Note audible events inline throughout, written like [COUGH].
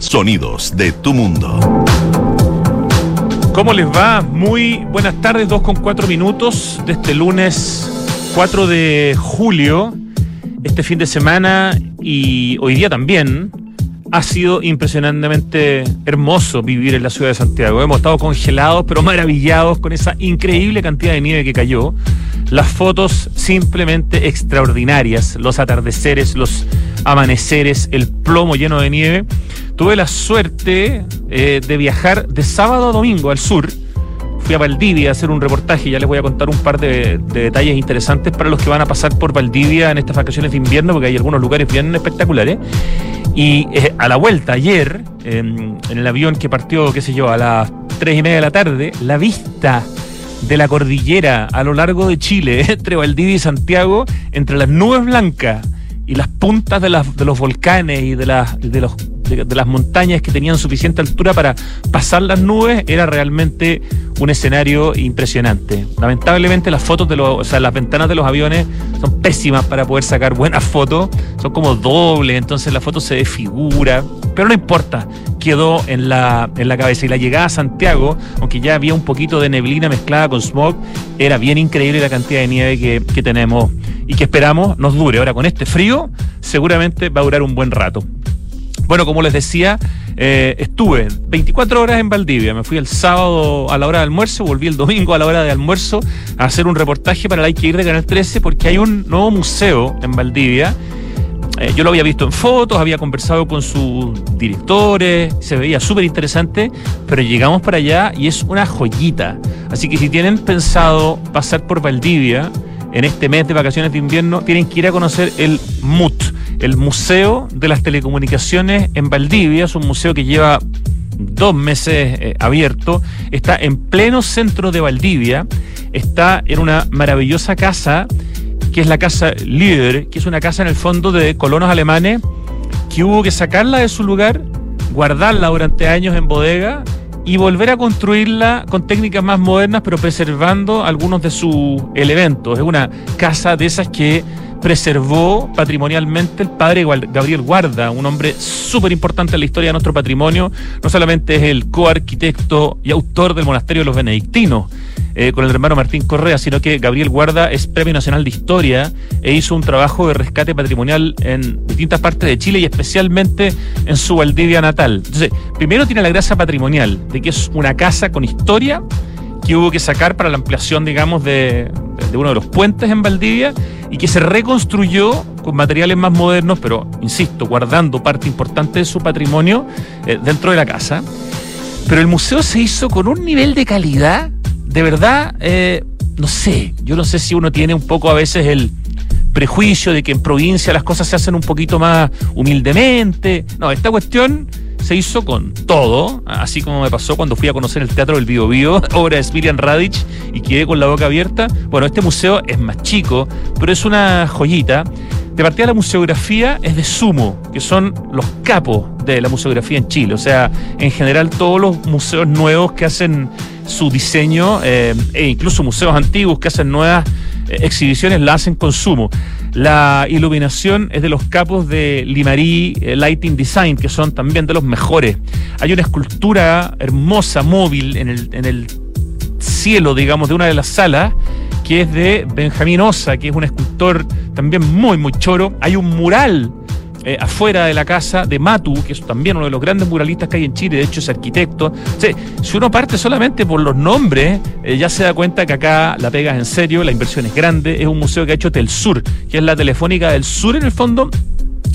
Sonidos de tu mundo. ¿Cómo les va? Muy buenas tardes, 2 con 4 minutos de este lunes 4 de julio. Este fin de semana y hoy día también ha sido impresionantemente hermoso vivir en la ciudad de Santiago. Hemos estado congelados, pero maravillados con esa increíble cantidad de nieve que cayó. Las fotos simplemente extraordinarias, los atardeceres, los amaneceres, el plomo lleno de nieve. Tuve la suerte eh, de viajar de sábado a domingo al sur. Fui a Valdivia a hacer un reportaje, ya les voy a contar un par de, de detalles interesantes para los que van a pasar por Valdivia en estas vacaciones de invierno, porque hay algunos lugares bien espectaculares. Y eh, a la vuelta, ayer, en el avión que partió, qué sé yo, a las tres y media de la tarde, la vista de la cordillera a lo largo de Chile, [LAUGHS] entre Valdivia y Santiago, entre las nubes blancas y las puntas de, las, de los volcanes y de, las, de los de, las montañas que tenían suficiente altura para pasar las nubes, era realmente un escenario impresionante. Lamentablemente las fotos de los, o sea, las ventanas de los aviones son pésimas para poder sacar buenas fotos, son como dobles, entonces la foto se desfigura, pero no importa, quedó en la, en la cabeza. Y la llegada a Santiago, aunque ya había un poquito de neblina mezclada con smog, era bien increíble la cantidad de nieve que, que tenemos y que esperamos nos dure. Ahora con este frío, seguramente va a durar un buen rato. Bueno, como les decía, eh, estuve 24 horas en Valdivia. Me fui el sábado a la hora de almuerzo, volví el domingo a la hora de almuerzo a hacer un reportaje para la IKIR de Canal 13 porque hay un nuevo museo en Valdivia. Eh, yo lo había visto en fotos, había conversado con sus directores, se veía súper interesante, pero llegamos para allá y es una joyita. Así que si tienen pensado pasar por Valdivia en este mes de vacaciones de invierno, tienen que ir a conocer el MUT el Museo de las Telecomunicaciones en Valdivia. Es un museo que lleva dos meses eh, abierto. Está en pleno centro de Valdivia. Está en una maravillosa casa que es la casa Lieder, que es una casa en el fondo de colonos alemanes que hubo que sacarla de su lugar, guardarla durante años en bodega y volver a construirla con técnicas más modernas, pero preservando algunos de sus elementos. Es una casa de esas que preservó patrimonialmente el padre Gabriel Guarda, un hombre súper importante en la historia de nuestro patrimonio. No solamente es el coarquitecto y autor del monasterio de los benedictinos, eh, con el hermano Martín Correa, sino que Gabriel Guarda es Premio Nacional de Historia e hizo un trabajo de rescate patrimonial en distintas partes de Chile y especialmente en su Valdivia natal. Entonces, primero tiene la gracia patrimonial de que es una casa con historia que hubo que sacar para la ampliación, digamos, de, de uno de los puentes en Valdivia y que se reconstruyó con materiales más modernos, pero, insisto, guardando parte importante de su patrimonio eh, dentro de la casa. Pero el museo se hizo con un nivel de calidad, de verdad, eh, no sé, yo no sé si uno tiene un poco a veces el prejuicio de que en provincia las cosas se hacen un poquito más humildemente. No, esta cuestión se hizo con todo, así como me pasó cuando fui a conocer el Teatro del Bio Bio, [LAUGHS] obra de Smirian Radic, y quedé con la boca abierta. Bueno, este museo es más chico, pero es una joyita. De partida la museografía es de Sumo, que son los capos de la museografía en Chile. O sea, en general todos los museos nuevos que hacen su diseño, eh, e incluso museos antiguos que hacen nuevas exhibiciones, la hacen con Sumo. La iluminación es de los capos de Limarí eh, Lighting Design, que son también de los mejores. Hay una escultura hermosa, móvil, en el, en el cielo, digamos, de una de las salas, que es de Benjamín Osa, que es un escultor también muy, muy choro. Hay un mural eh, afuera de la casa de Matu, que es también uno de los grandes muralistas que hay en Chile, de hecho es arquitecto. si uno parte solamente por los nombres, eh, ya se da cuenta que acá la pega es en serio, la inversión es grande, es un museo que ha hecho Telsur, que es la telefónica del sur en el fondo,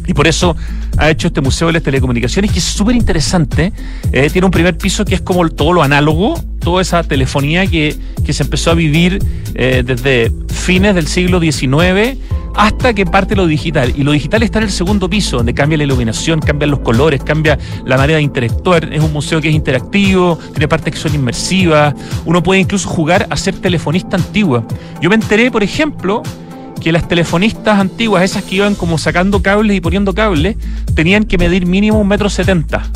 y por eso ha hecho este Museo de las Telecomunicaciones, que es súper interesante. Eh, tiene un primer piso que es como todo lo análogo, toda esa telefonía que, que se empezó a vivir desde fines del siglo XIX hasta que parte lo digital. Y lo digital está en el segundo piso, donde cambia la iluminación, cambian los colores, cambia la manera de interactuar. Es un museo que es interactivo, tiene partes que son inmersivas. Uno puede incluso jugar a ser telefonista antigua. Yo me enteré, por ejemplo, que las telefonistas antiguas, esas que iban como sacando cables y poniendo cables, tenían que medir mínimo un metro setenta.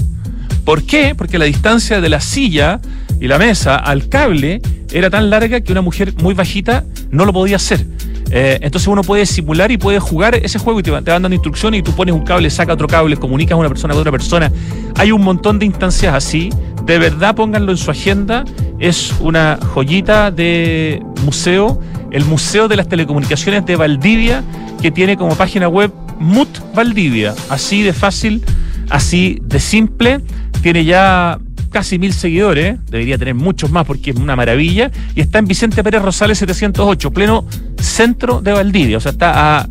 ¿Por qué? Porque la distancia de la silla y la mesa al cable era tan larga que una mujer muy bajita no lo podía hacer. Eh, entonces uno puede simular y puede jugar ese juego y te, van dando instrucciones y tú pones un cable, saca otro cable, comunicas a una persona con otra persona. Hay un montón de instancias así. De verdad pónganlo en su agenda. Es una joyita de museo, el Museo de las Telecomunicaciones de Valdivia, que tiene como página web MUT Valdivia. Así de fácil, así de simple. Tiene ya casi mil seguidores, debería tener muchos más porque es una maravilla, y está en Vicente Pérez Rosales 708, pleno centro de Valdivia, o sea, está a,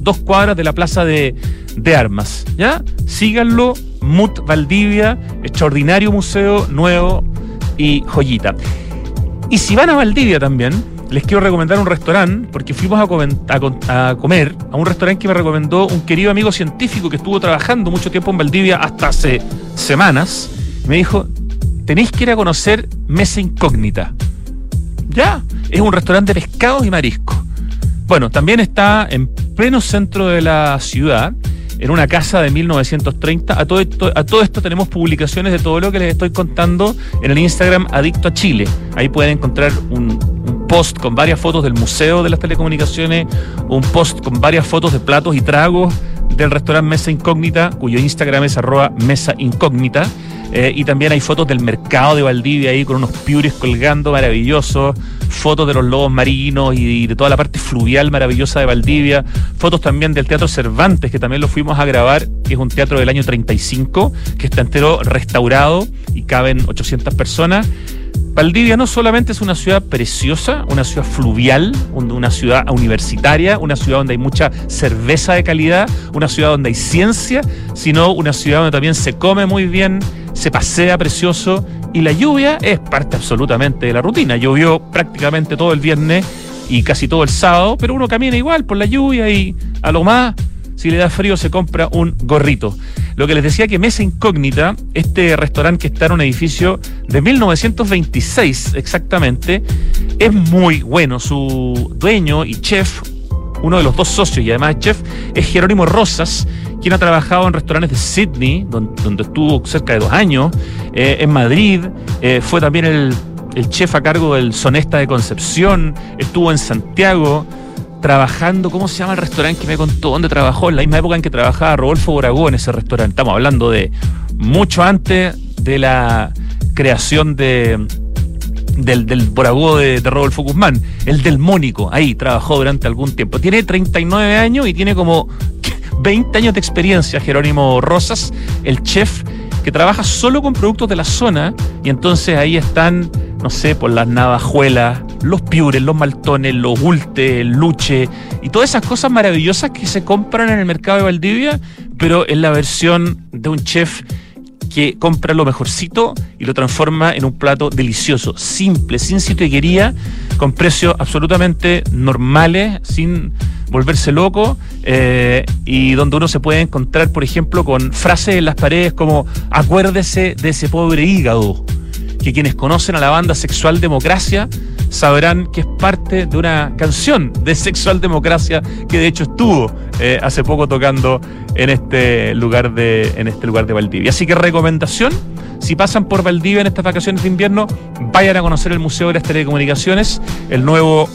dos cuadras de la plaza de, de armas, ¿ya? Síganlo, MUT Valdivia, extraordinario museo, nuevo y joyita. Y si van a Valdivia también, les quiero recomendar un restaurante, porque fuimos a, comer a un restaurante que me recomendó un querido amigo científico que estuvo trabajando mucho tiempo en Valdivia hasta hace semanas me dijo, tenéis que ir a conocer Mesa Incógnita. Ya, es un restaurante de pescados y mariscos. Bueno, también está en pleno centro de la ciudad, en una casa de 1930. A todo, esto, tenemos publicaciones de todo lo que les estoy contando en el Instagram Adicto a Chile. Ahí pueden encontrar un post con varias fotos del Museo de las Telecomunicaciones, un post con varias fotos de platos y tragos del restaurante Mesa Incógnita, cuyo Instagram es arroba Mesa Incógnita. Eh, y también hay fotos del mercado de Valdivia ahí con unos piures colgando maravillosos, fotos de los lobos marinos y de toda la parte fluvial maravillosa de Valdivia, fotos también del Teatro Cervantes, que también lo fuimos a grabar, que es un teatro del año 35, que está entero restaurado y caben 800 personas. Valdivia no solamente es una ciudad preciosa, una ciudad fluvial, una ciudad universitaria, una ciudad donde hay mucha cerveza de calidad, una ciudad donde hay ciencia, sino una ciudad donde también se come muy bien, se pasea precioso y la lluvia es parte absolutamente de la rutina. Llovió prácticamente todo el viernes y casi todo el sábado, pero uno camina igual por la lluvia y a lo más, si le da frío, se compra un gorrito. Lo que les decía que Mesa Incógnita, este restaurante que está en un edificio de 1926 exactamente, es muy bueno. Su dueño y chef, uno de los dos socios y además chef, es Jerónimo Rosas, quien ha trabajado en restaurantes de Sydney, donde, estuvo cerca de dos años, eh, en Madrid, eh, fue también el, el, chef a cargo del Sonesta de Concepción, estuvo en Santiago trabajando, ¿cómo se llama el restaurante que me contó? ¿Dónde trabajó? En la misma época en que trabajaba Rodolfo Boragó en ese restaurante. Estamos hablando de mucho antes de la creación de, del, del de, de, Rodolfo Guzmán, el del Mónico, ahí trabajó durante algún tiempo. Tiene 39 años y tiene como [LAUGHS] 20 años de experiencia, Jerónimo Rosas, el chef que trabaja solo con productos de la zona y entonces ahí están, no sé, por las navajuelas, los piures, los maltones, los ulte, el luche y todas esas cosas maravillosas que se compran en el mercado de Valdivia, pero en la versión de un chef que compra lo mejorcito y lo transforma en un plato delicioso, simple, sin sitieguería, con precios absolutamente normales, sin volverse loco, eh, y donde uno se puede encontrar, por ejemplo, con frases en las paredes como acuérdese de ese pobre hígado, que quienes conocen a la banda Sexual Democracia sabrán que es parte de una canción de Sexual Democracia que de hecho estuvo eh, hace poco tocando en este lugar de en este lugar de Valdivia. Así que recomendación, si pasan por Valdivia en estas vacaciones de invierno, vayan a conocer el Museo de las Telecomunicaciones, el nuevo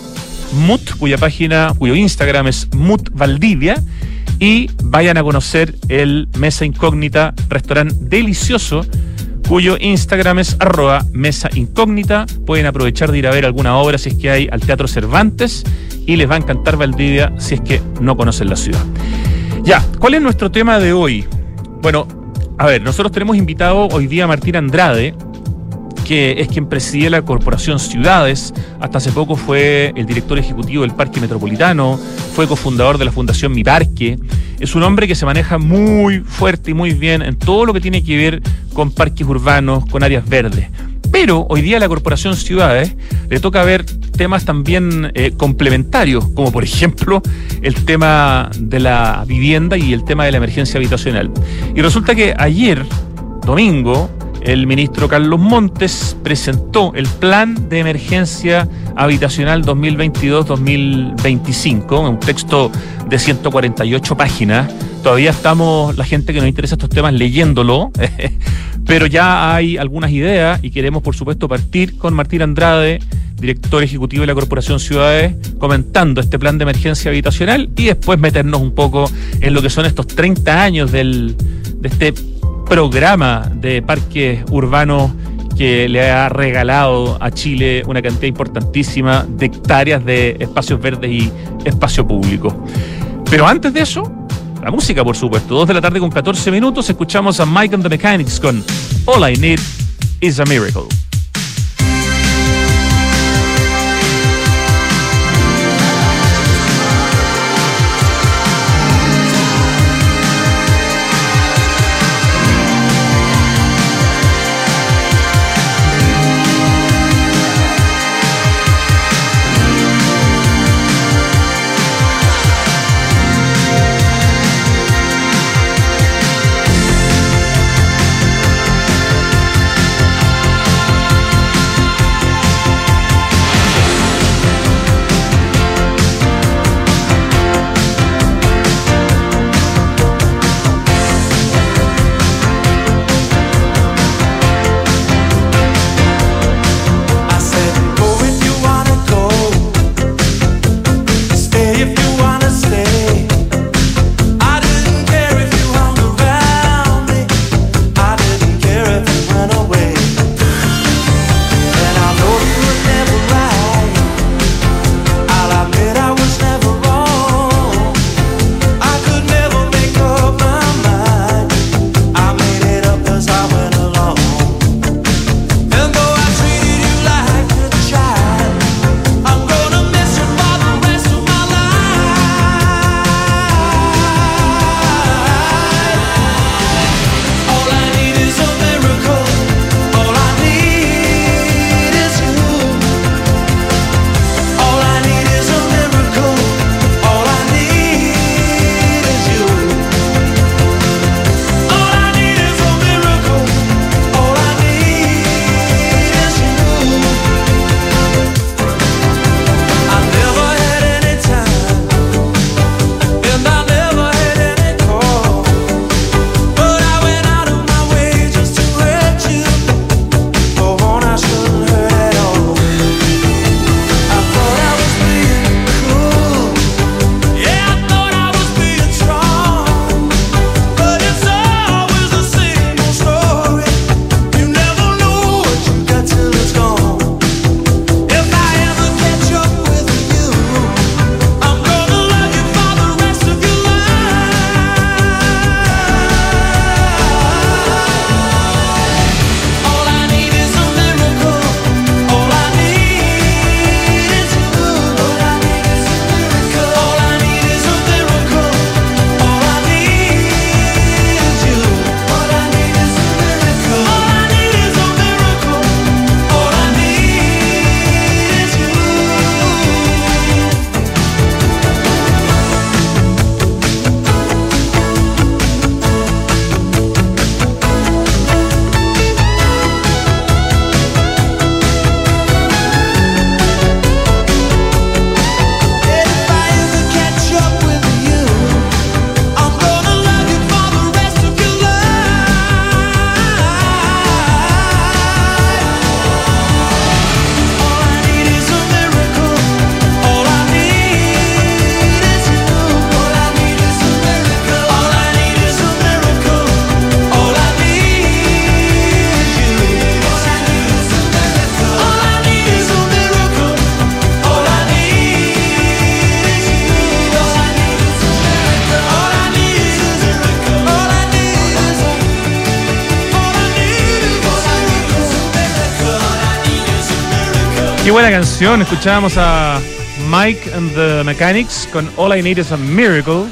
MUT, cuya página, cuyo Instagram es MUT Valdivia y vayan a conocer el Mesa Incógnita, restaurante delicioso cuyo Instagram es arroba mesa incógnita. Pueden aprovechar de ir a ver alguna obra si es que hay al Teatro Cervantes y les va a encantar Valdivia si es que no conocen la ciudad. Ya, ¿cuál es nuestro tema de hoy? Bueno, a ver, nosotros tenemos invitado hoy día a Martín Andrade, que es quien presidía la Corporación Ciudades, hasta hace poco fue el director ejecutivo del Parque Metropolitano, fue cofundador de la Fundación Mi Parque, es un hombre que se maneja muy fuerte y muy bien en todo lo que tiene que ver con parques urbanos, con áreas verdes. Pero hoy día a la Corporación Ciudades le toca ver temas también eh, complementarios, como por ejemplo el tema de la vivienda y el tema de la emergencia habitacional. Y resulta que ayer, domingo, el ministro Carlos Montes presentó el Plan de Emergencia Habitacional 2022-2025, un texto de 148 páginas. Todavía estamos, la gente que nos interesa estos temas, leyéndolo, [LAUGHS] pero ya hay algunas ideas y queremos, por supuesto, partir con Martín Andrade, director ejecutivo de la Corporación Ciudades, comentando este plan de emergencia habitacional y después meternos un poco en lo que son estos 30 años del, de este programa de parques urbanos que le ha regalado a Chile una cantidad importantísima de hectáreas de espacios verdes y espacio público. Pero antes de eso, la música, por supuesto. Dos de la tarde con 14 minutos, escuchamos a Mike and the Mechanics con All I Need is a Miracle. Buena canción. Escuchábamos a Mike and the Mechanics con All I Need is a Miracle.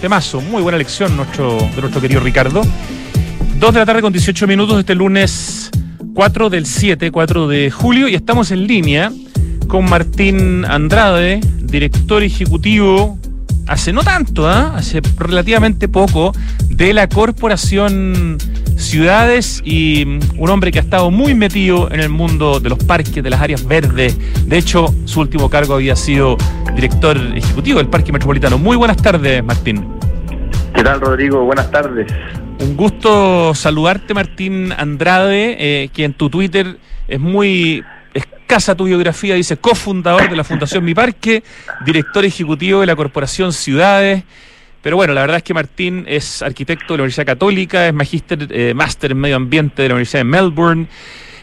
Temazo, muy buena lección nuestro, de nuestro querido Ricardo. Dos de la tarde con 18 minutos este lunes 4 del 7, 4 de julio, y estamos en línea con Martín Andrade, director ejecutivo, hace no tanto, ¿eh? hace relativamente poco, de la Corporación ciudades y un hombre que ha estado muy metido en el mundo de los parques, de las áreas verdes. De hecho, su último cargo había sido director ejecutivo del Parque Metropolitano. Muy buenas tardes, Martín. ¿Qué tal, Rodrigo? Buenas tardes. Un gusto saludarte, Martín Andrade, eh, que en tu Twitter es muy escasa tu biografía, dice cofundador de la Fundación Mi Parque, director ejecutivo de la Corporación Ciudades. Pero bueno, la verdad es que Martín es arquitecto de la Universidad Católica, es magíster, eh, máster en medio ambiente de la Universidad de Melbourne.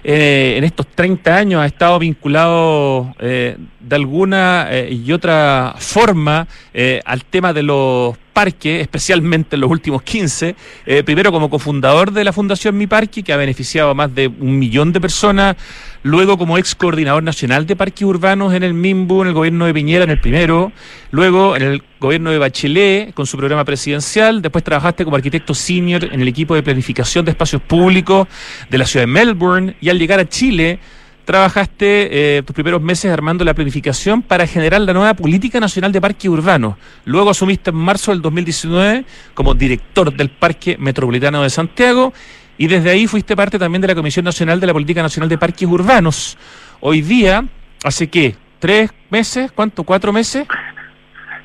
Eh, en estos 30 años ha estado vinculado eh, de alguna eh, y otra forma al tema de los parques, especialmente en los últimos 15. primero como cofundador de la Fundación Mi Parque, que ha beneficiado a más de un millón de personas. Luego como ex coordinador nacional de parques urbanos en el MIMBU, en el gobierno de Piñera, en el primero. Luego en el gobierno de Bachelet, con su programa presidencial. Después trabajaste como arquitecto senior en el equipo de planificación de espacios públicos de la ciudad de Melbourne. Y al llegar a Chile, trabajaste eh, tus primeros meses armando la planificación para generar la nueva Política Nacional de Parques Urbanos. Luego asumiste en marzo del 2019 como director del Parque Metropolitano de Santiago y desde ahí fuiste parte también de la Comisión Nacional de la Política Nacional de Parques Urbanos. Hoy día, ¿hace qué? ¿Tres meses? ¿Cuánto? ¿Cuatro meses?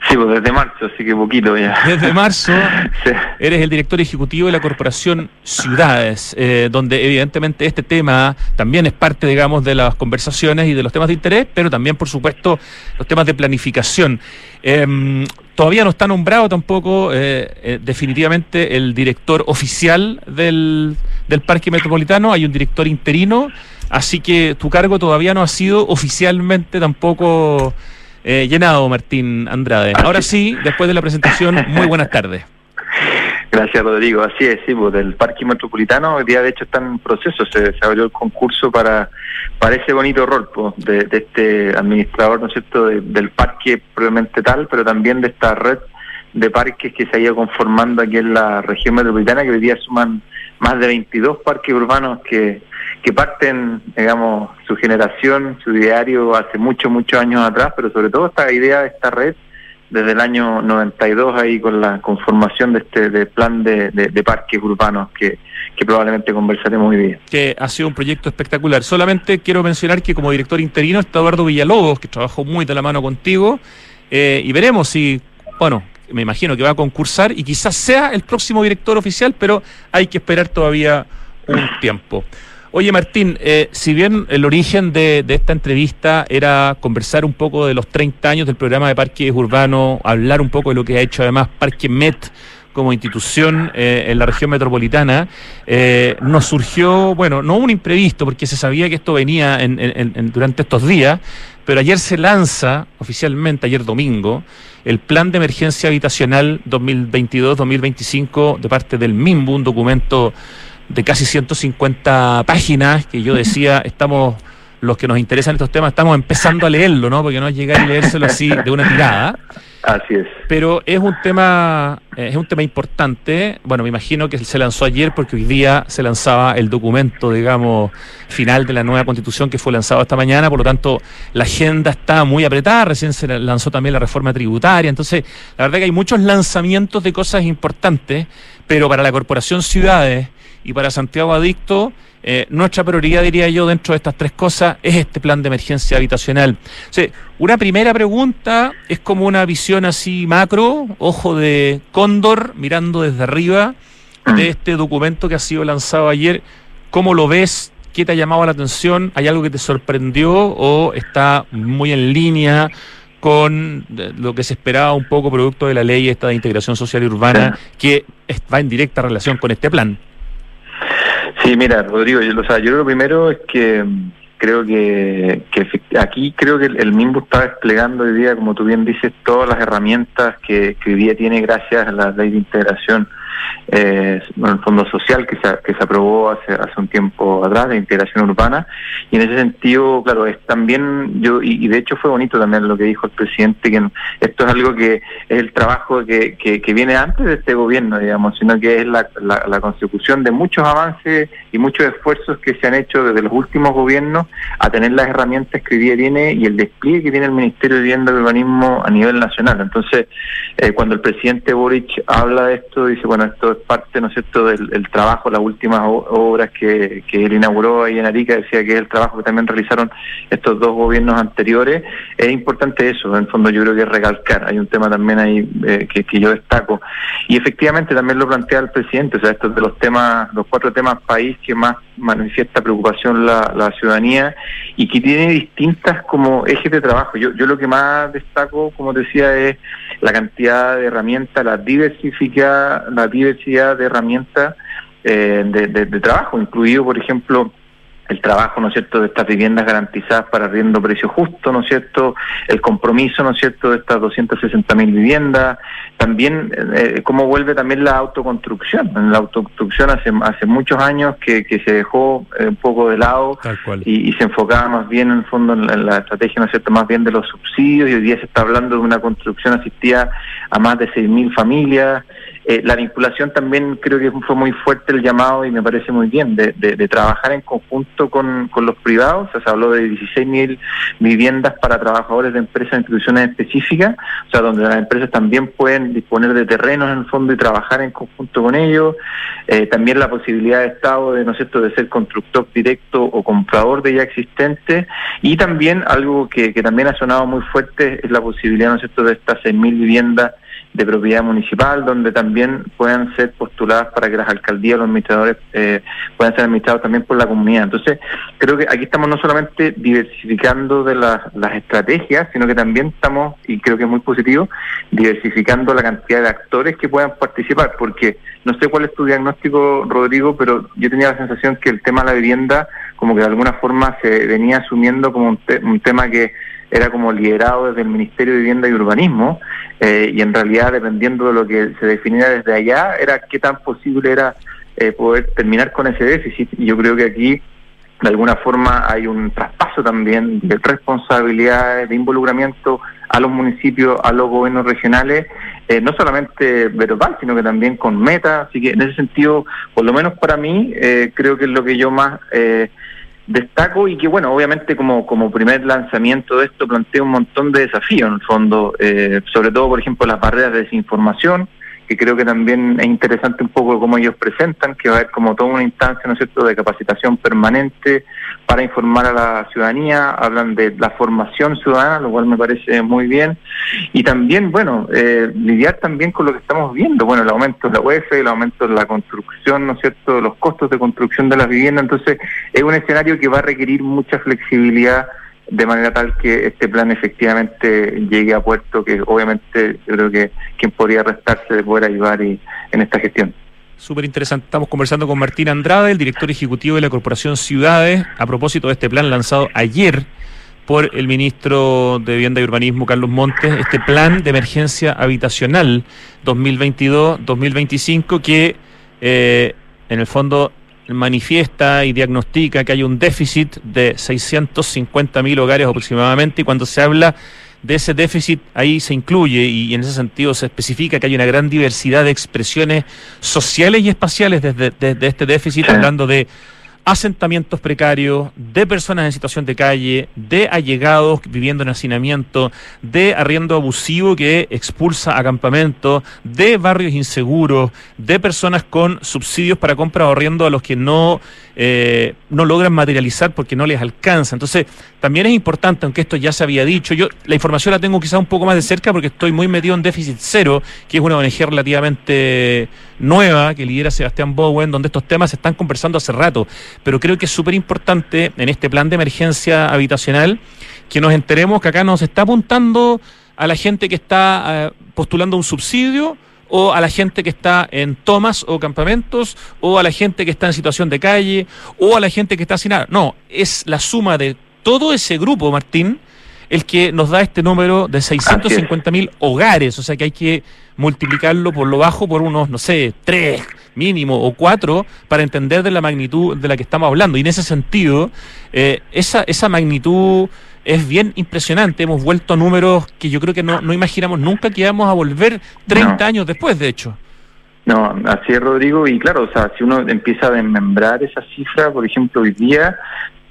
Sí, pues desde marzo, así que poquito ya. [LAUGHS] Desde marzo [LAUGHS] eres el director ejecutivo de la Corporación Ciudades, eh, donde evidentemente este tema también es parte, digamos, de las conversaciones y de los temas de interés, pero también, por supuesto, los temas de planificación. Em, todavía no está nombrado tampoco eh, eh, definitivamente el director oficial del, del Parque Metropolitano, hay un director interino, así que tu cargo todavía no ha sido oficialmente tampoco eh, llenado, Martín Andrade. Ahora sí, después de la presentación, muy buenas tardes. Gracias, Rodrigo. Así es, sí, pues, del Parque Metropolitano, hoy día de hecho está en proceso, se, se abrió el concurso para, para ese bonito rol pues, de, este administrador, ¿no es cierto?, del parque probablemente tal, pero también de esta red de parques que se ha ido conformando aquí en la región metropolitana, que hoy día suman más de 22 parques urbanos que, que parten, digamos, su generación, su diario hace muchos, muchos años atrás, pero sobre todo esta idea de esta red desde el año 92 ahí con la conformación de este de plan de, de, parques urbanos que, que probablemente conversaremos hoy día. Que ha sido un proyecto espectacular. Solamente quiero mencionar que como director interino está Eduardo Villalobos, que trabajó muy de la mano contigo, eh, y veremos si, bueno, me imagino que va a concursar y quizás sea el próximo director oficial, pero hay que esperar todavía un tiempo. Oye, Martín, eh, si bien el origen de, esta entrevista era conversar un poco de los 30 años del programa de parques urbanos, hablar un poco de lo que ha hecho además Parque Met como institución eh, en la región metropolitana, eh, nos surgió, bueno, no un imprevisto, porque se sabía que esto venía durante estos días, pero ayer se lanza oficialmente, ayer domingo, el Plan de Emergencia Habitacional 2022-2025 de parte del MIMBU, un documento de casi 150 páginas, que yo decía, [LAUGHS] estamos, los que nos interesan estos temas, estamos empezando a leerlo, ¿no? Porque no es llegar y leérselo así de una tirada. Así es. Pero es un tema, eh, es un tema importante. Bueno, me imagino que se lanzó ayer porque hoy día se lanzaba el documento, digamos, final de la nueva constitución que fue lanzado esta mañana. Por lo tanto, la agenda está muy apretada. Recién se lanzó también la reforma tributaria. Entonces, la verdad que hay muchos lanzamientos de cosas importantes, pero para la Corporación Ciudades y para Santiago Adicto, eh, nuestra prioridad, diría yo, dentro de estas tres cosas es este plan de emergencia habitacional. una primera pregunta es como una visión así macro, ojo de cóndor, mirando desde arriba de este documento que ha sido lanzado ayer. ¿Cómo lo ves? ¿Qué te ha llamado la atención? ¿Hay algo que te sorprendió o está muy en línea con eh, lo que se esperaba un poco producto de la ley esta de integración social y urbana que va en directa relación con este plan? Sí, mira, Rodrigo, yo, o sea, yo lo primero es que mm, creo que, aquí creo que el, MIMBU está desplegando hoy día, como tú bien dices, todas las herramientas que, que hoy día tiene gracias a la ley de integración eh, el fondo social que se, que se aprobó hace, hace un tiempo atrás de integración urbana. Y en ese sentido claro es también yo y, de hecho fue bonito también lo que dijo el presidente que esto es algo que es el trabajo que, que, viene antes de este gobierno digamos sino que es la, la, consecución de muchos avances y muchos esfuerzos que se han hecho desde los últimos gobiernos a tener las herramientas que hoy día tiene y el despliegue que tiene el Ministerio de Vivienda y Urbanismo a nivel nacional entonces eh, cuando el presidente Boric habla de esto dice bueno esto es parte, ¿no es cierto?, del trabajo, las últimas obras que, que él inauguró ahí en Arica, decía que es el trabajo que también realizaron estos dos gobiernos anteriores. Es importante eso, en el fondo yo creo que recalcar. Hay un tema también ahí eh, que, que yo destaco. Y efectivamente también lo plantea el presidente, o sea, estos de los temas, los cuatro temas país que más manifiesta preocupación la, la ciudadanía y que tiene distintas como ejes de trabajo. Yo, yo lo que más destaco, como decía, es la cantidad de herramientas, la diversifica, la diversidad de herramientas eh, de, de, trabajo, incluido, por ejemplo, el trabajo, ¿no es cierto?, de estas viviendas garantizadas para arriendo precio justo, ¿no es cierto?, el compromiso, ¿no es cierto?, de estas 260 mil viviendas, también eh, cómo vuelve también la autoconstrucción. En la autoconstrucción hace, hace muchos años que, que se dejó eh, un poco de lado y, se enfocaba más bien en el fondo en la, estrategia, ¿no es cierto?, más bien de los subsidios y hoy día se está hablando de una construcción asistida a más de 6.000 familias. Eh, la vinculación también creo que fue muy fuerte el llamado y me parece muy bien de, trabajar en conjunto con, con, los privados. Se habló de 16.000 viviendas para trabajadores de empresas e instituciones específicas, o sea, donde las empresas también pueden disponer de terrenos en el fondo y trabajar en conjunto con ellos. Eh, también la posibilidad de Estado de, ¿no es cierto?, de ser constructor directo o comprador de ya existentes. Y también algo que, que también ha sonado muy fuerte es la posibilidad, ¿no es cierto?, de estas 6.000 viviendas de propiedad municipal, donde también puedan ser postuladas para que las alcaldías, los administradores eh, puedan ser administrados también por la comunidad. Entonces, creo que aquí estamos no solamente diversificando de las, estrategias, sino que también estamos, y creo que es muy positivo, diversificando la cantidad de actores que puedan participar, porque no sé cuál es tu diagnóstico, Rodrigo, pero yo tenía la sensación que el tema de la vivienda, como que de alguna forma se venía asumiendo como un, un tema que era como liderado desde el Ministerio de Vivienda y Urbanismo, eh, y en realidad dependiendo de lo que se definiera desde allá, era qué tan posible era eh, poder terminar con ese déficit. Y yo creo que aquí, de alguna forma, hay un traspaso también de responsabilidades, de involucramiento a los municipios, a los gobiernos regionales, eh, no solamente verbal, sino que también con metas. Así que en ese sentido, por lo menos para mí, creo que es lo que yo más destaco y que bueno, obviamente como, como primer lanzamiento de esto plantea un montón de desafíos en el fondo, eh, sobre todo por ejemplo las barreras de desinformación, que creo que también es interesante un poco cómo ellos presentan, que va a haber como toda una instancia, ¿no es cierto?, de capacitación permanente para informar a la ciudadanía, hablan de la formación ciudadana, lo cual me parece muy bien, y también, bueno, eh, lidiar también con lo que estamos viendo, bueno, el aumento de la UEF, el aumento de la construcción, ¿no es cierto?, los costos de construcción de las viviendas, entonces es un escenario que va a requerir mucha flexibilidad de manera tal que este plan efectivamente llegue a puerto, que obviamente yo creo que quien podría restarse de poder ayudar y, en esta gestión. Súper interesante. Estamos conversando con Martín Andrade, el director ejecutivo de la Corporación Ciudades, a propósito de este plan lanzado ayer por el ministro de Vivienda y Urbanismo, Carlos Montes, este plan de emergencia habitacional 2022-2025 que eh, en el fondo manifiesta y diagnostica que hay un déficit de 650 mil hogares aproximadamente y cuando se habla de ese déficit ahí se incluye y en ese sentido se especifica que hay una gran diversidad de expresiones sociales y espaciales desde, desde este déficit, hablando de asentamientos precarios, de personas en situación de calle, de allegados viviendo en hacinamiento, de arriendo abusivo que expulsa a campamentos, de barrios inseguros, de personas con subsidios para compra o arriendo a los que no, eh, no logran materializar porque no les alcanza. Entonces, también es importante, aunque esto ya se había dicho, yo la información la tengo quizá un poco más de cerca porque estoy muy metido en déficit cero, que es una ONG relativamente nueva que lidera Sebastián Bowen, donde estos temas se están conversando hace rato pero creo que es súper importante en este plan de emergencia habitacional que nos enteremos que acá nos está apuntando a la gente que está eh, postulando un subsidio o a la gente que está en tomas o campamentos, o a la gente que está en situación de calle, o a la gente que está sin nada. No, es la suma de todo ese grupo, Martín, el que nos da este número de 650 mil hogares. O sea que hay que multiplicarlo por lo bajo por unos, no sé, tres mínimo o cuatro para entender de la magnitud de la que estamos hablando. Y en ese sentido, eh, esa, esa magnitud es bien impresionante. Hemos vuelto a números que yo creo que no, no imaginamos nunca que íbamos a volver 30 años después, de hecho. No, así es, Rodrigo. Y claro, o sea, si uno empieza a desmembrar esa cifra, por ejemplo, hoy día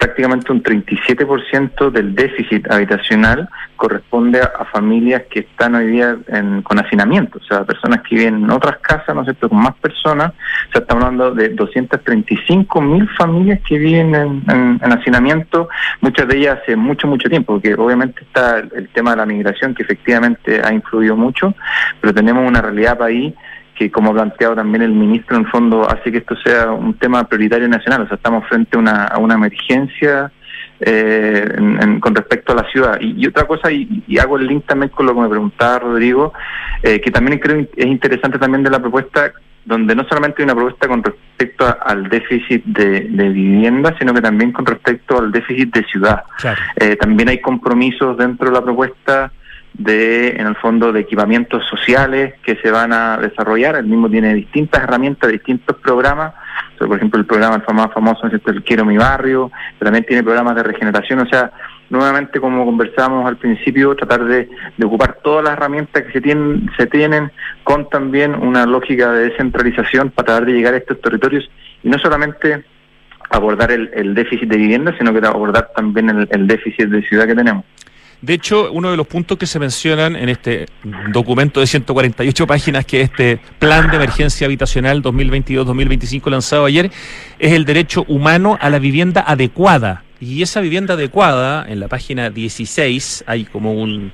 prácticamente un 37% del déficit habitacional corresponde a, familias que están hoy día con hacinamiento, o sea, personas que viven en otras casas, ¿no es cierto?, con más personas, o sea, estamos hablando de 235 mil familias que viven en, hacinamiento, muchas de ellas hace mucho, mucho tiempo, porque obviamente está el, tema de la migración que efectivamente ha influido mucho, pero tenemos una realidad ahí que como ha planteado también el ministro en el fondo hace que esto sea un tema prioritario nacional, o sea, estamos frente a una, a una emergencia eh, con respecto a la ciudad. Y, otra cosa, y, hago el link también con lo que me preguntaba Rodrigo, eh, que también creo es interesante también de la propuesta, donde no solamente hay una propuesta con respecto al déficit de, vivienda, sino que también con respecto al déficit de ciudad. Eh, también hay compromisos dentro de la propuesta de, en el fondo, de equipamientos sociales que se van a desarrollar. El mismo tiene distintas herramientas, distintos programas. por ejemplo, el programa más famoso es el Quiero Mi Barrio, pero también tiene programas de regeneración. O sea, nuevamente, como conversábamos al principio, tratar de, ocupar todas las herramientas que se tienen, se tienen con también una lógica de descentralización para tratar de llegar a estos territorios y no solamente abordar el, déficit de vivienda, sino que abordar también el déficit de ciudad que tenemos. De hecho, uno de los puntos que se mencionan en este documento de 148 páginas, que es este Plan de Emergencia Habitacional 2022-2025 lanzado ayer, es el derecho humano a la vivienda adecuada. Y esa vivienda adecuada, en la página 16, hay como un,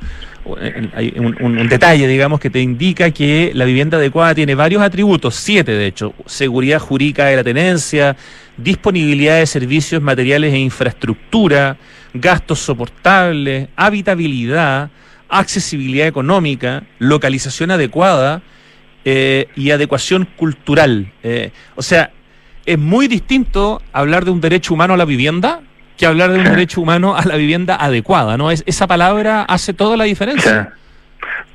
hay un, detalle, digamos, que te indica que la vivienda adecuada tiene varios atributos, siete de hecho, seguridad jurídica de la tenencia, disponibilidad de servicios materiales e infraestructura, gastos soportables, habitabilidad, accesibilidad económica, localización adecuada eh, y adecuación cultural. Eh, o sea, es muy distinto hablar de un derecho humano a la vivienda que hablar de un derecho humano a la vivienda adecuada, ¿no? Es, esa palabra hace toda la diferencia.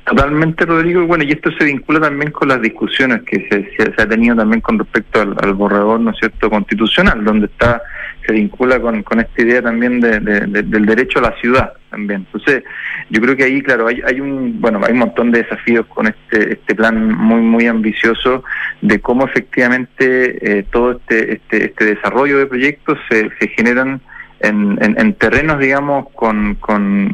Totalmente, Rodrigo. Bueno, y esto se vincula también con las discusiones que se, se, ha tenido también con respecto al, borrador, ¿no es cierto?, constitucional, donde está se vincula con, con esta idea también de, del derecho a la ciudad también. Entonces, yo creo que ahí, claro, hay, hay un bueno, hay un montón de desafíos con este este plan muy muy ambicioso de cómo efectivamente eh, todo este, este este desarrollo de proyectos se, se generan en, en, en terrenos, digamos, con, con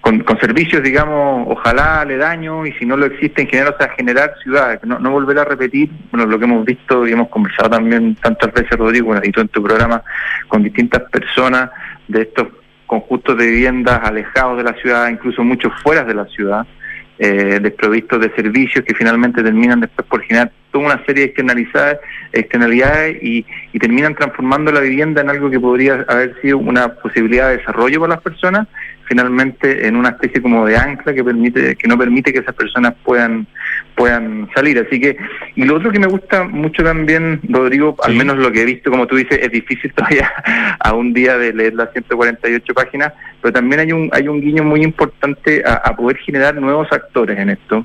con, servicios, digamos, ojalá aledaños y si no lo existe en general, o sea, generar ciudades, no, no volver a repetir, bueno, lo que hemos visto y hemos conversado también tantas veces, Rodrigo, bueno, y tú en tu programa, con distintas personas de estos conjuntos de viviendas alejados de la ciudad, incluso muchos fuera de la ciudad, eh, desprovistos de servicios que finalmente terminan después por generar toda una serie de externalizadas, externalidades y, y, terminan transformando la vivienda en algo que podría haber sido una posibilidad de desarrollo para las personas finalmente en una especie como de ancla que permite que no permite que esas personas puedan puedan salir. Así que y lo otro que me gusta mucho también Rodrigo al menos lo que he visto como tú dices es difícil [LAUGHS] todavía a un día de leer las 148 páginas pero también hay un hay un guiño muy importante a poder generar nuevos actores en esto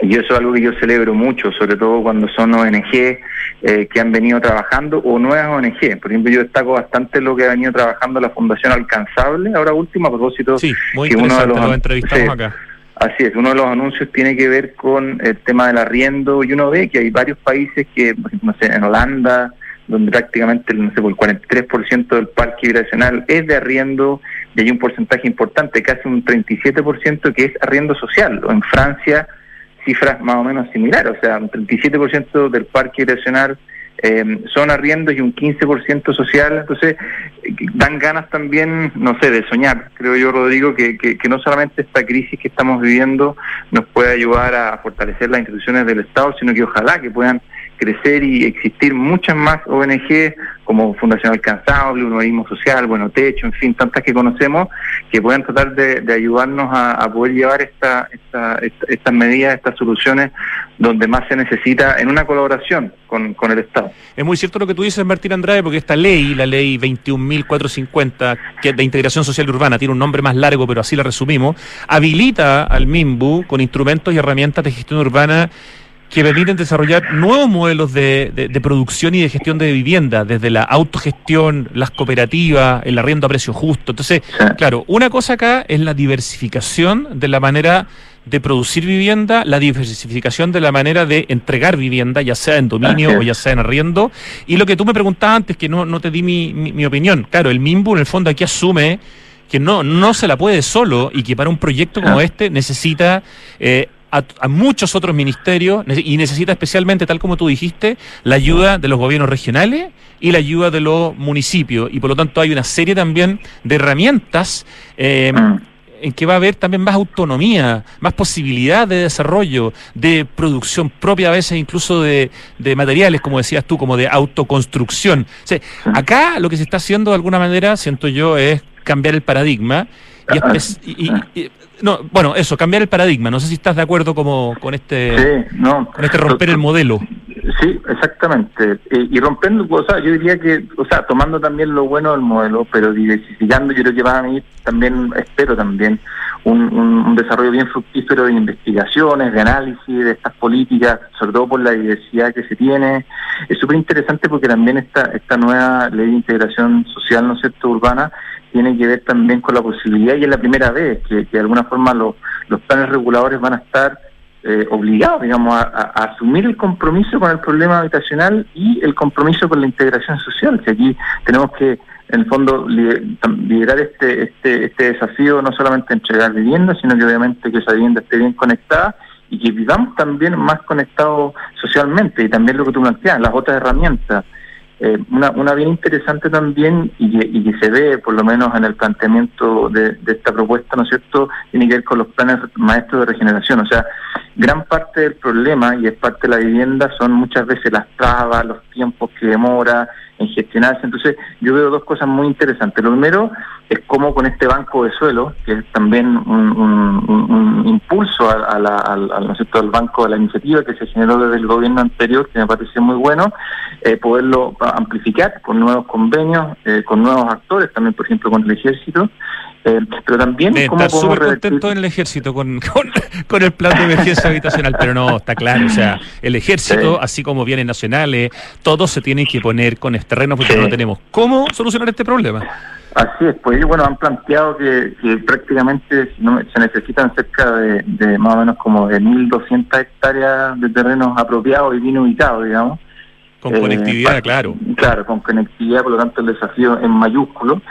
y eso es algo que yo celebro mucho, sobre todo cuando son ONG eh, que han venido trabajando o nuevas ONG. Por ejemplo, yo destaco bastante lo que ha venido trabajando la Fundación Alcanzable, ahora último, a propósito sí, muy que uno de los lo entrevistamos acá. Así es, uno de los anuncios tiene que ver con el tema del arriendo y uno ve que hay varios países que, por ejemplo, no sé, en Holanda, donde prácticamente no sé, el 43% del parque vibracional es de arriendo y hay un porcentaje importante, casi un 37% que es arriendo social. O en Francia cifras más o menos similares, o sea, un 37% del parque nacional eh, son arriendos y un 15% social, entonces dan ganas también, no sé, de soñar, creo yo, Rodrigo, que, que, que, no solamente esta crisis que estamos viviendo nos puede ayudar a fortalecer las instituciones del Estado, sino que ojalá que puedan crecer y existir muchas más ONG como Fundación Alcanzable, Urbanismo Social, Bueno Techo, en fin, tantas que conocemos, que puedan tratar de, ayudarnos a, poder llevar esta, esta, estas medidas, estas soluciones donde más se necesita en una colaboración con, con el Estado. Es muy cierto lo que tú dices, Martín Andrade, porque esta ley, la ley 21.450, que es de integración social urbana, tiene un nombre más largo, pero así la resumimos, habilita al MIMBU con instrumentos y herramientas de gestión urbana que permiten desarrollar nuevos modelos de, producción y de gestión de vivienda, desde la autogestión, las cooperativas, el arriendo a precio justo. Entonces, claro, una cosa acá es la diversificación de la manera de producir vivienda, la diversificación de la manera de entregar vivienda, ya sea en dominio o ya sea en arriendo. Y lo que tú me preguntabas antes, que no, no te di mi, mi, opinión, claro, el MIMBU en el fondo aquí asume que no, no se la puede solo y que para un proyecto como este necesita... Eh, a, muchos otros ministerios y necesita especialmente, tal como tú dijiste, la ayuda de los gobiernos regionales y la ayuda de los municipios. Y por lo tanto hay una serie también de herramientas eh, mm. en que va a haber también más autonomía, más posibilidad de desarrollo, de producción propia, a veces incluso de, de materiales, como decías tú, como de autoconstrucción. acá lo que se está haciendo de alguna manera, siento yo, es cambiar el paradigma y, no, bueno, eso, cambiar el paradigma. No sé si estás de acuerdo como con este, con este romper el modelo. Sí, exactamente. y rompiendo, o sea, yo diría que, o sea, tomando también lo bueno del modelo, pero diversificando, yo creo que va a venir también, espero también, un, un, desarrollo bien fructífero de investigaciones, de análisis de estas políticas, sobre todo por la diversidad que se tiene. Es súper interesante porque también esta, esta nueva ley de integración social, ¿no es cierto?, urbana, tiene que ver también con la posibilidad, y es la primera vez que, de alguna forma los planes reguladores van a estar eh, obligados, digamos, a, asumir el compromiso con el problema habitacional y el compromiso con la integración social, que aquí tenemos que, en el fondo, liderar este, este, este desafío, no solamente entregar vivienda, sino que obviamente que esa vivienda esté bien conectada y que vivamos también más conectados socialmente, y también lo que tú planteas, las otras herramientas. Eh, una, bien interesante también y que, y que se ve por lo menos en el planteamiento de, esta propuesta, ¿no es cierto?, tiene que ver con los planes maestros de regeneración. O sea, gran parte del problema y es parte de la vivienda son muchas veces las trabas, los tiempos que demora en gestionarse. Entonces, yo veo dos cosas muy interesantes. Lo primero es cómo con este banco de suelo, que es también un, impulso a, la, al, al, al banco de la iniciativa que se generó desde el gobierno anterior, que me parece muy bueno, eh, poderlo amplificar con nuevos convenios, eh, con nuevos actores, también por ejemplo con el ejército, eh, pero también cómo súper contento en el ejército [LAUGHS] con, con, el plan de emergencia habitacional, pero no, está claro, o sea, el ejército, así como bienes nacionales, todos se tienen que poner con este terreno porque no tenemos cómo solucionar este problema. Así es, pues ellos bueno, han planteado que, prácticamente se necesitan cerca de, más o menos como de 1.200 hectáreas de terrenos apropiados y bien ubicados, digamos. Con conectividad, eh, claro. Claro, con conectividad, por lo tanto el desafío en mayúsculo.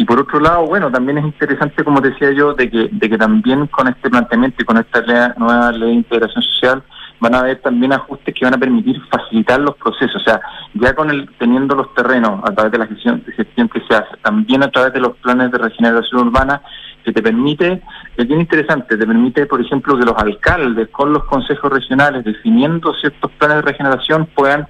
Y por otro lado, bueno, también es interesante, como decía yo, de que, también con este planteamiento y con esta nueva ley de integración social van a haber también ajustes que van a permitir facilitar los procesos. O sea, ya con el teniendo los terrenos a través de la gestión, gestión que se hace, también a través de los planes de regeneración urbana, que te permite, es bien interesante, te permite, por ejemplo, que los alcaldes con los consejos regionales definiendo ciertos planes de regeneración puedan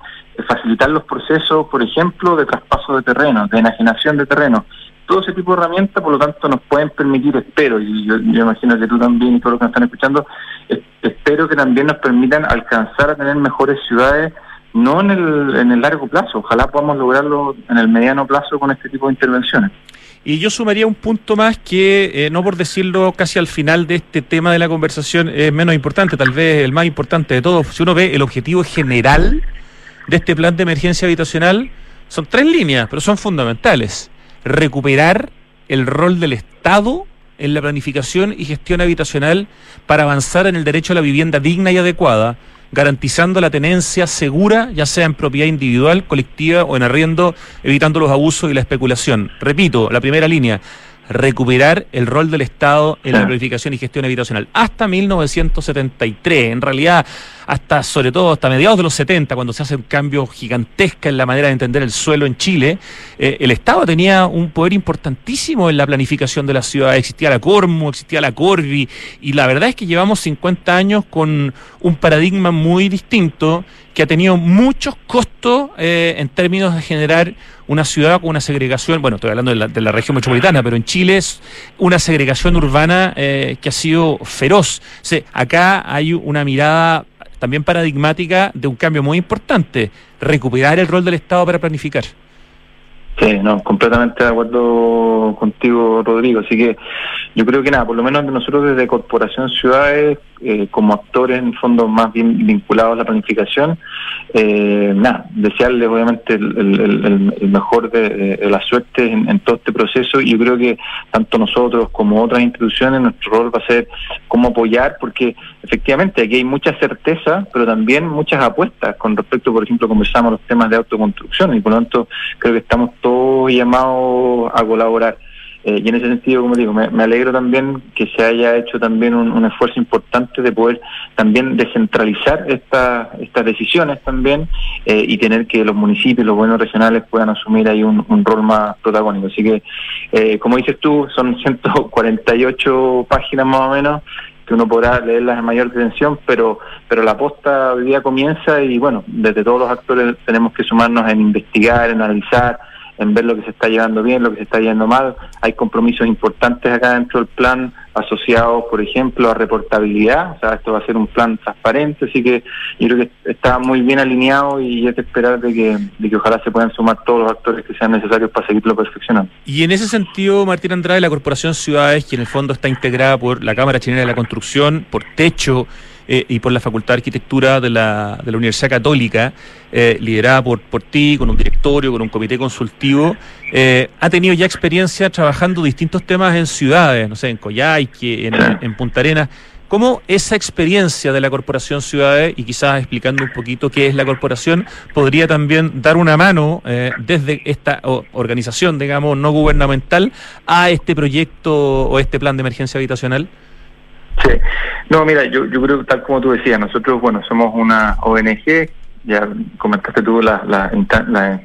facilitar los procesos, por ejemplo, de traspaso de terreno, de enajenación de terreno todo ese tipo de herramientas, por lo tanto, nos pueden permitir, espero, y yo, imagino que tú también y todos los que nos están escuchando, espero que también nos permitan alcanzar a tener mejores ciudades, no en el, en el largo plazo, ojalá podamos lograrlo en el mediano plazo con este tipo de intervenciones. Y yo sumaría un punto más que, eh, no por decirlo casi al final de este tema de la conversación, es menos importante, tal vez el más importante de todos. Si uno ve el objetivo general de este plan de emergencia habitacional, son tres líneas, pero son fundamentales recuperar el rol del Estado en la planificación y gestión habitacional para avanzar en el derecho a la vivienda digna y adecuada, garantizando la tenencia segura, ya sea en propiedad individual, colectiva o en arriendo, evitando los abusos y la especulación. Repito, la primera línea, recuperar el rol del Estado en la planificación y gestión habitacional. Hasta 1973, en realidad hasta sobre todo hasta mediados de los 70, cuando se hace un cambio gigantesca en la manera de entender el suelo en Chile, eh, el Estado tenía un poder importantísimo en la planificación de la ciudad. Existía la Cormu, existía la Corvi, y la verdad es que llevamos 50 años con un paradigma muy distinto que ha tenido muchos costos eh, en términos de generar una ciudad con una segregación, bueno, estoy hablando de la, región metropolitana, pero en Chile es una segregación urbana eh, que ha sido feroz. acá hay una mirada también paradigmática de un cambio muy importante, recuperar el rol del Estado para planificar. Sí, no, completamente de acuerdo contigo, Rodrigo. Así que yo creo que nada, por lo menos nosotros desde Corporación Ciudades, eh, como actores en fondo más bien vinculados a la planificación, eh, nada, desearles obviamente el, mejor de, la suerte en, todo este proceso. Y yo creo que tanto nosotros como otras instituciones, nuestro rol va a ser cómo apoyar, porque efectivamente aquí hay mucha certeza, pero también muchas apuestas con respecto, por ejemplo, conversamos los temas de autoconstrucción. Y por lo tanto creo que estamos todos llamados a colaborar. Eh, y en ese sentido, como digo, me, alegro también que se haya hecho también un, esfuerzo importante de poder también descentralizar estas estas decisiones también eh, y tener que los municipios, los gobiernos regionales puedan asumir ahí un, rol más protagónico. Así que, eh, como dices tú, son [LAUGHS] 148 páginas más o menos que uno podrá leerlas en mayor atención, pero pero la posta hoy día comienza y bueno, desde todos los actores tenemos que sumarnos en investigar, en analizar, en ver lo que se está llevando bien, lo que se está yendo mal. Hay compromisos importantes acá dentro del plan asociados, por ejemplo, a reportabilidad. O sea, esto va a ser un plan transparente, así que yo creo que está muy bien alineado y es de esperar de que, de que ojalá se puedan sumar todos los actores que sean necesarios para seguirlo perfeccionando. Y en ese sentido, Martín Andrade, la Corporación Ciudades, que en el fondo está integrada por la Cámara Chilena de la Construcción, por Techo, eh, y por la Facultad de Arquitectura de la, de la Universidad Católica, eh, liderada por, por ti, con un directorio, con un comité consultivo, eh, ha tenido ya experiencia trabajando distintos temas en ciudades, no sé, en Coyhaique, en, en Punta Arenas. ¿Cómo esa experiencia de la Corporación Ciudades, y quizás explicando un poquito qué es la corporación, podría también dar una mano desde esta organización, digamos, no gubernamental, a este proyecto o este plan de emergencia habitacional? Sí, no, mira, yo, yo creo, tal como tú decías, nosotros, bueno, somos una ONG, ya comentaste tú las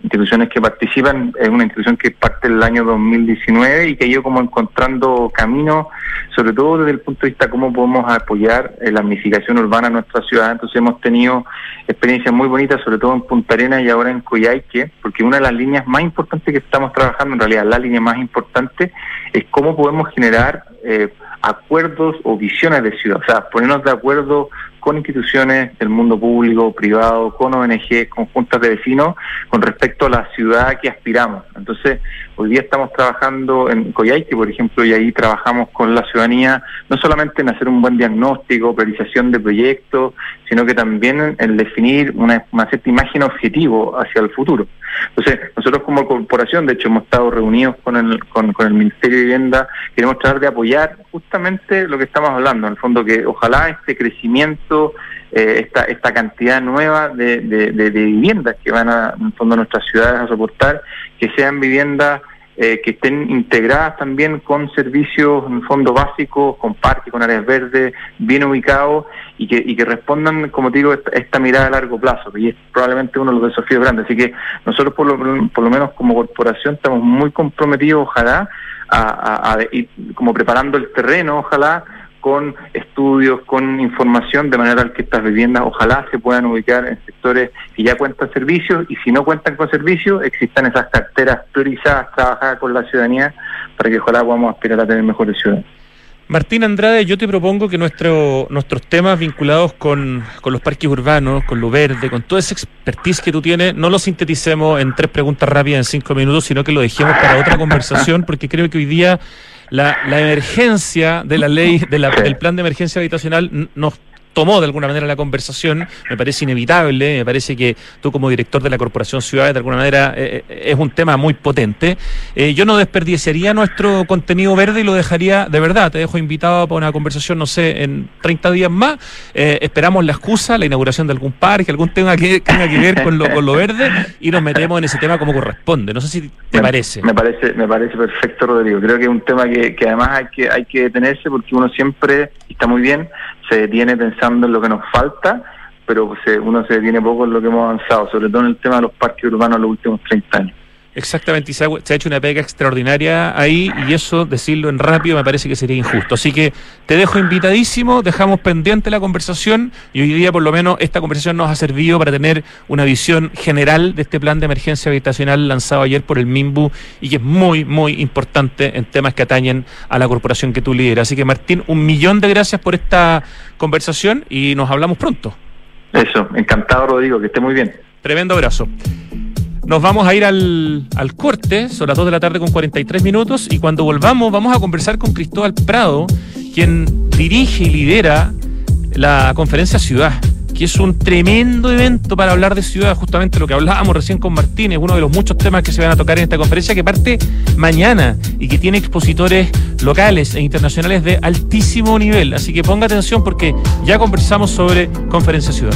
instituciones que participan, es una institución que parte del año 2019 y que ha ido como encontrando caminos, sobre todo desde el punto de vista cómo podemos apoyar la amnificación urbana en nuestra ciudad. Entonces hemos tenido experiencias muy bonitas, sobre todo en Punta Arenas y ahora en Coyhaique, porque una de las líneas más importantes que estamos trabajando, en realidad la línea más importante, es cómo podemos generar... Eh, acuerdos o visiones de ciudad, o sea, ponernos de acuerdo con instituciones del mundo público, privado, con ONG, con juntas de vecinos, con respecto a la ciudad que aspiramos. Entonces, hoy día estamos trabajando en Coyhaique, por ejemplo, y ahí trabajamos con la ciudadanía, no solamente en hacer un buen diagnóstico, priorización de proyectos, sino que también en definir una, una cierta imagen objetivo hacia el futuro. Entonces, nosotros como corporación, de hecho, hemos estado reunidos con el, con, con el Ministerio de Vivienda, queremos tratar de apoyar justamente lo que estamos hablando, en el fondo que ojalá este crecimiento, eh, esta, esta cantidad nueva de, de, de, viviendas que van a, en el fondo, nuestras ciudades a soportar, que sean viviendas eh, que estén integradas también con servicios en fondo básicos, con parques, con áreas verdes, bien ubicados y que, y que respondan, como te digo, esta, mirada a largo plazo, y es probablemente uno de los desafíos grandes. Así que nosotros, por lo, por lo menos como corporación, estamos muy comprometidos, ojalá, a, a ir como preparando el terreno, ojalá, con estudios, con información, de manera que estas viviendas ojalá se puedan ubicar en sectores que ya cuentan servicios y si no cuentan con servicios, existan esas carteras priorizadas, trabajadas con la ciudadanía, para que ojalá podamos aspirar a tener mejores ciudades. Martín Andrade, yo te propongo que nuestro, nuestros temas vinculados con, con, los parques urbanos, con lo verde, con toda esa expertise que tú tienes, no lo sinteticemos en tres preguntas rápidas en cinco minutos, sino que lo dejemos para otra conversación, porque creo que hoy día la, la emergencia de la ley, de la, del plan de emergencia habitacional nos tomó de alguna manera la conversación, me parece inevitable, me parece que tú como director de la Corporación Ciudades de alguna manera eh, eh, es un tema muy potente. Eh, yo no desperdiciaría nuestro contenido verde y lo dejaría de verdad, te dejo invitado para una conversación, no sé, en 30 días más, esperamos la excusa, la inauguración de algún parque, algún tema que tenga que ver con lo, con lo verde y nos metemos en ese tema como corresponde, no sé si te parece. Me parece, me parece perfecto Rodrigo, creo que es un tema que, que además hay que, hay que detenerse porque uno siempre, está muy bien, se detiene pensando en lo que nos falta, pero uno se detiene poco en lo que hemos avanzado, sobre todo en el tema de los parques urbanos en los últimos 30 años. Exactamente, y se ha, hecho una pega extraordinaria ahí y eso, decirlo en rápido, me parece que sería injusto. Así que te dejo invitadísimo, dejamos pendiente la conversación y hoy día por lo menos esta conversación nos ha servido para tener una visión general de este plan de emergencia habitacional lanzado ayer por el MIMBU y que es muy, muy importante en temas que atañen a la corporación que tú lideras. Así que Martín, un millón de gracias por esta conversación y nos hablamos pronto. Eso, encantado Rodrigo, que esté muy bien. Tremendo abrazo. Nos vamos a ir al, al corte, son las 2 de la tarde con 43 minutos, y cuando volvamos vamos a conversar con Cristóbal Prado, quien dirige y lidera la conferencia Ciudad que es un tremendo evento para hablar de ciudad, justamente lo que hablábamos recién con Martínez, uno de los muchos temas que se van a tocar en esta conferencia que parte mañana y que tiene expositores locales e internacionales de altísimo nivel. Así que ponga atención porque ya conversamos sobre conferencia ciudad.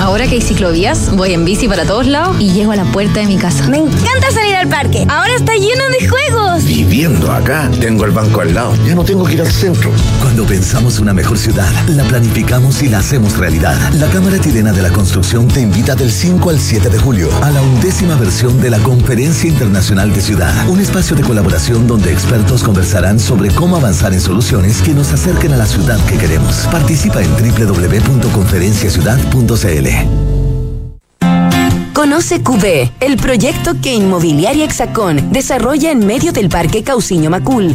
Ahora que hay ciclovías, voy en bici para todos lados y llego a la puerta de mi casa. Me encanta salir al parque. Ahora está lleno de juegos. Viviendo acá, tengo el banco al lado. Ya no tengo que ir al centro. Cuando pensamos una mejor ciudad, la planificamos y la hacemos realidad. La Cámara Chilena de la Construcción te invita del 5 al 7 de julio a la undécima versión de la Conferencia Internacional de Ciudad. Un espacio de colaboración donde expertos conversarán sobre cómo avanzar en soluciones que nos acerquen a la ciudad que queremos. Participa en www.conferenciaciudad.cl. Conoce QB, el proyecto que Inmobiliaria Hexacón desarrolla en medio del Parque Cauciño Macul,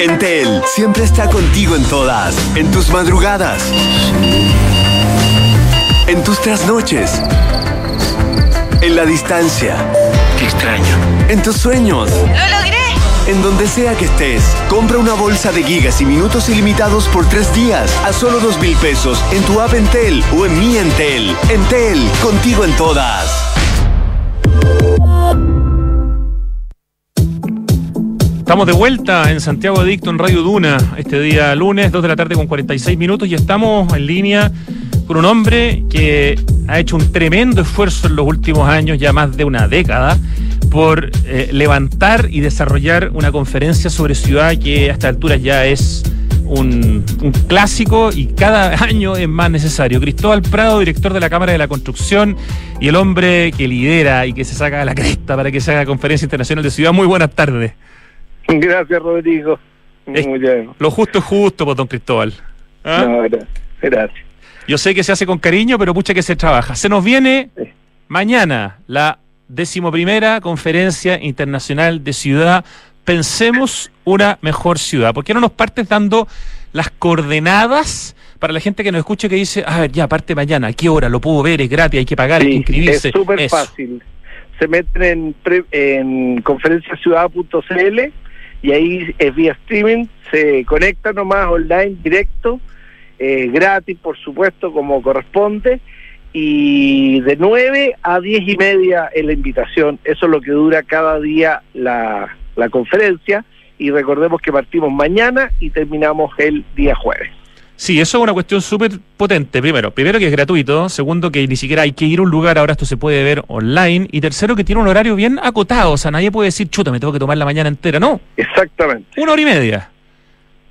Entel siempre está contigo en todas, en tus madrugadas, en tus trasnoches, en la distancia. Qué extraño. En tus sueños. ¡Lo logré! En donde sea que estés, compra una bolsa de gigas y minutos ilimitados por tres días a solo dos mil pesos en tu app Entel o en mi Entel. Entel, contigo en todas. Estamos de vuelta en Santiago Adicto en Radio Duna, este día lunes, 2 de la tarde con 46 minutos, y estamos en línea con un hombre que ha hecho un tremendo esfuerzo en los últimos años, ya más de una década, por eh, levantar y desarrollar una conferencia sobre ciudad que a esta altura ya es un, clásico y cada [LAUGHS] año es más necesario. Cristóbal Prado, director de la Cámara de la Construcción y el hombre que lidera y que se saca la cresta para que se haga conferencia internacional de ciudad. Muy buenas tardes. Gracias, Rodrigo. Muy bien. Lo justo es justo, pues, don Cristóbal. ¿Ah? No, gracias. Yo sé que se hace con cariño, pero mucha que se trabaja. Se nos viene mañana la decimoprimera conferencia internacional de ciudad. Pensemos una mejor ciudad. ¿Por qué no nos partes dando las coordenadas para la gente que nos escuche que dice, a ver, ya parte mañana, ¿a qué hora? Lo puedo ver, es gratis, hay que pagar, hay que inscribirse. Es súper fácil. Se meten en, en conferenciaciudad.cl y ahí es vía streaming, se conecta nomás online directo, eh, gratis por supuesto como corresponde, y de 9 a 10 y media en la invitación, eso es lo que dura cada día la, la conferencia, y recordemos que partimos mañana y terminamos el día jueves. Sí, eso es una cuestión súper potente. Primero, primero que es gratuito. Segundo, que ni siquiera hay que ir a un lugar. Ahora esto se puede ver online. Y tercero, que tiene un horario bien acotado. O sea, nadie puede decir, chuta, me tengo que tomar la mañana entera. No. Exactamente. Una hora y media.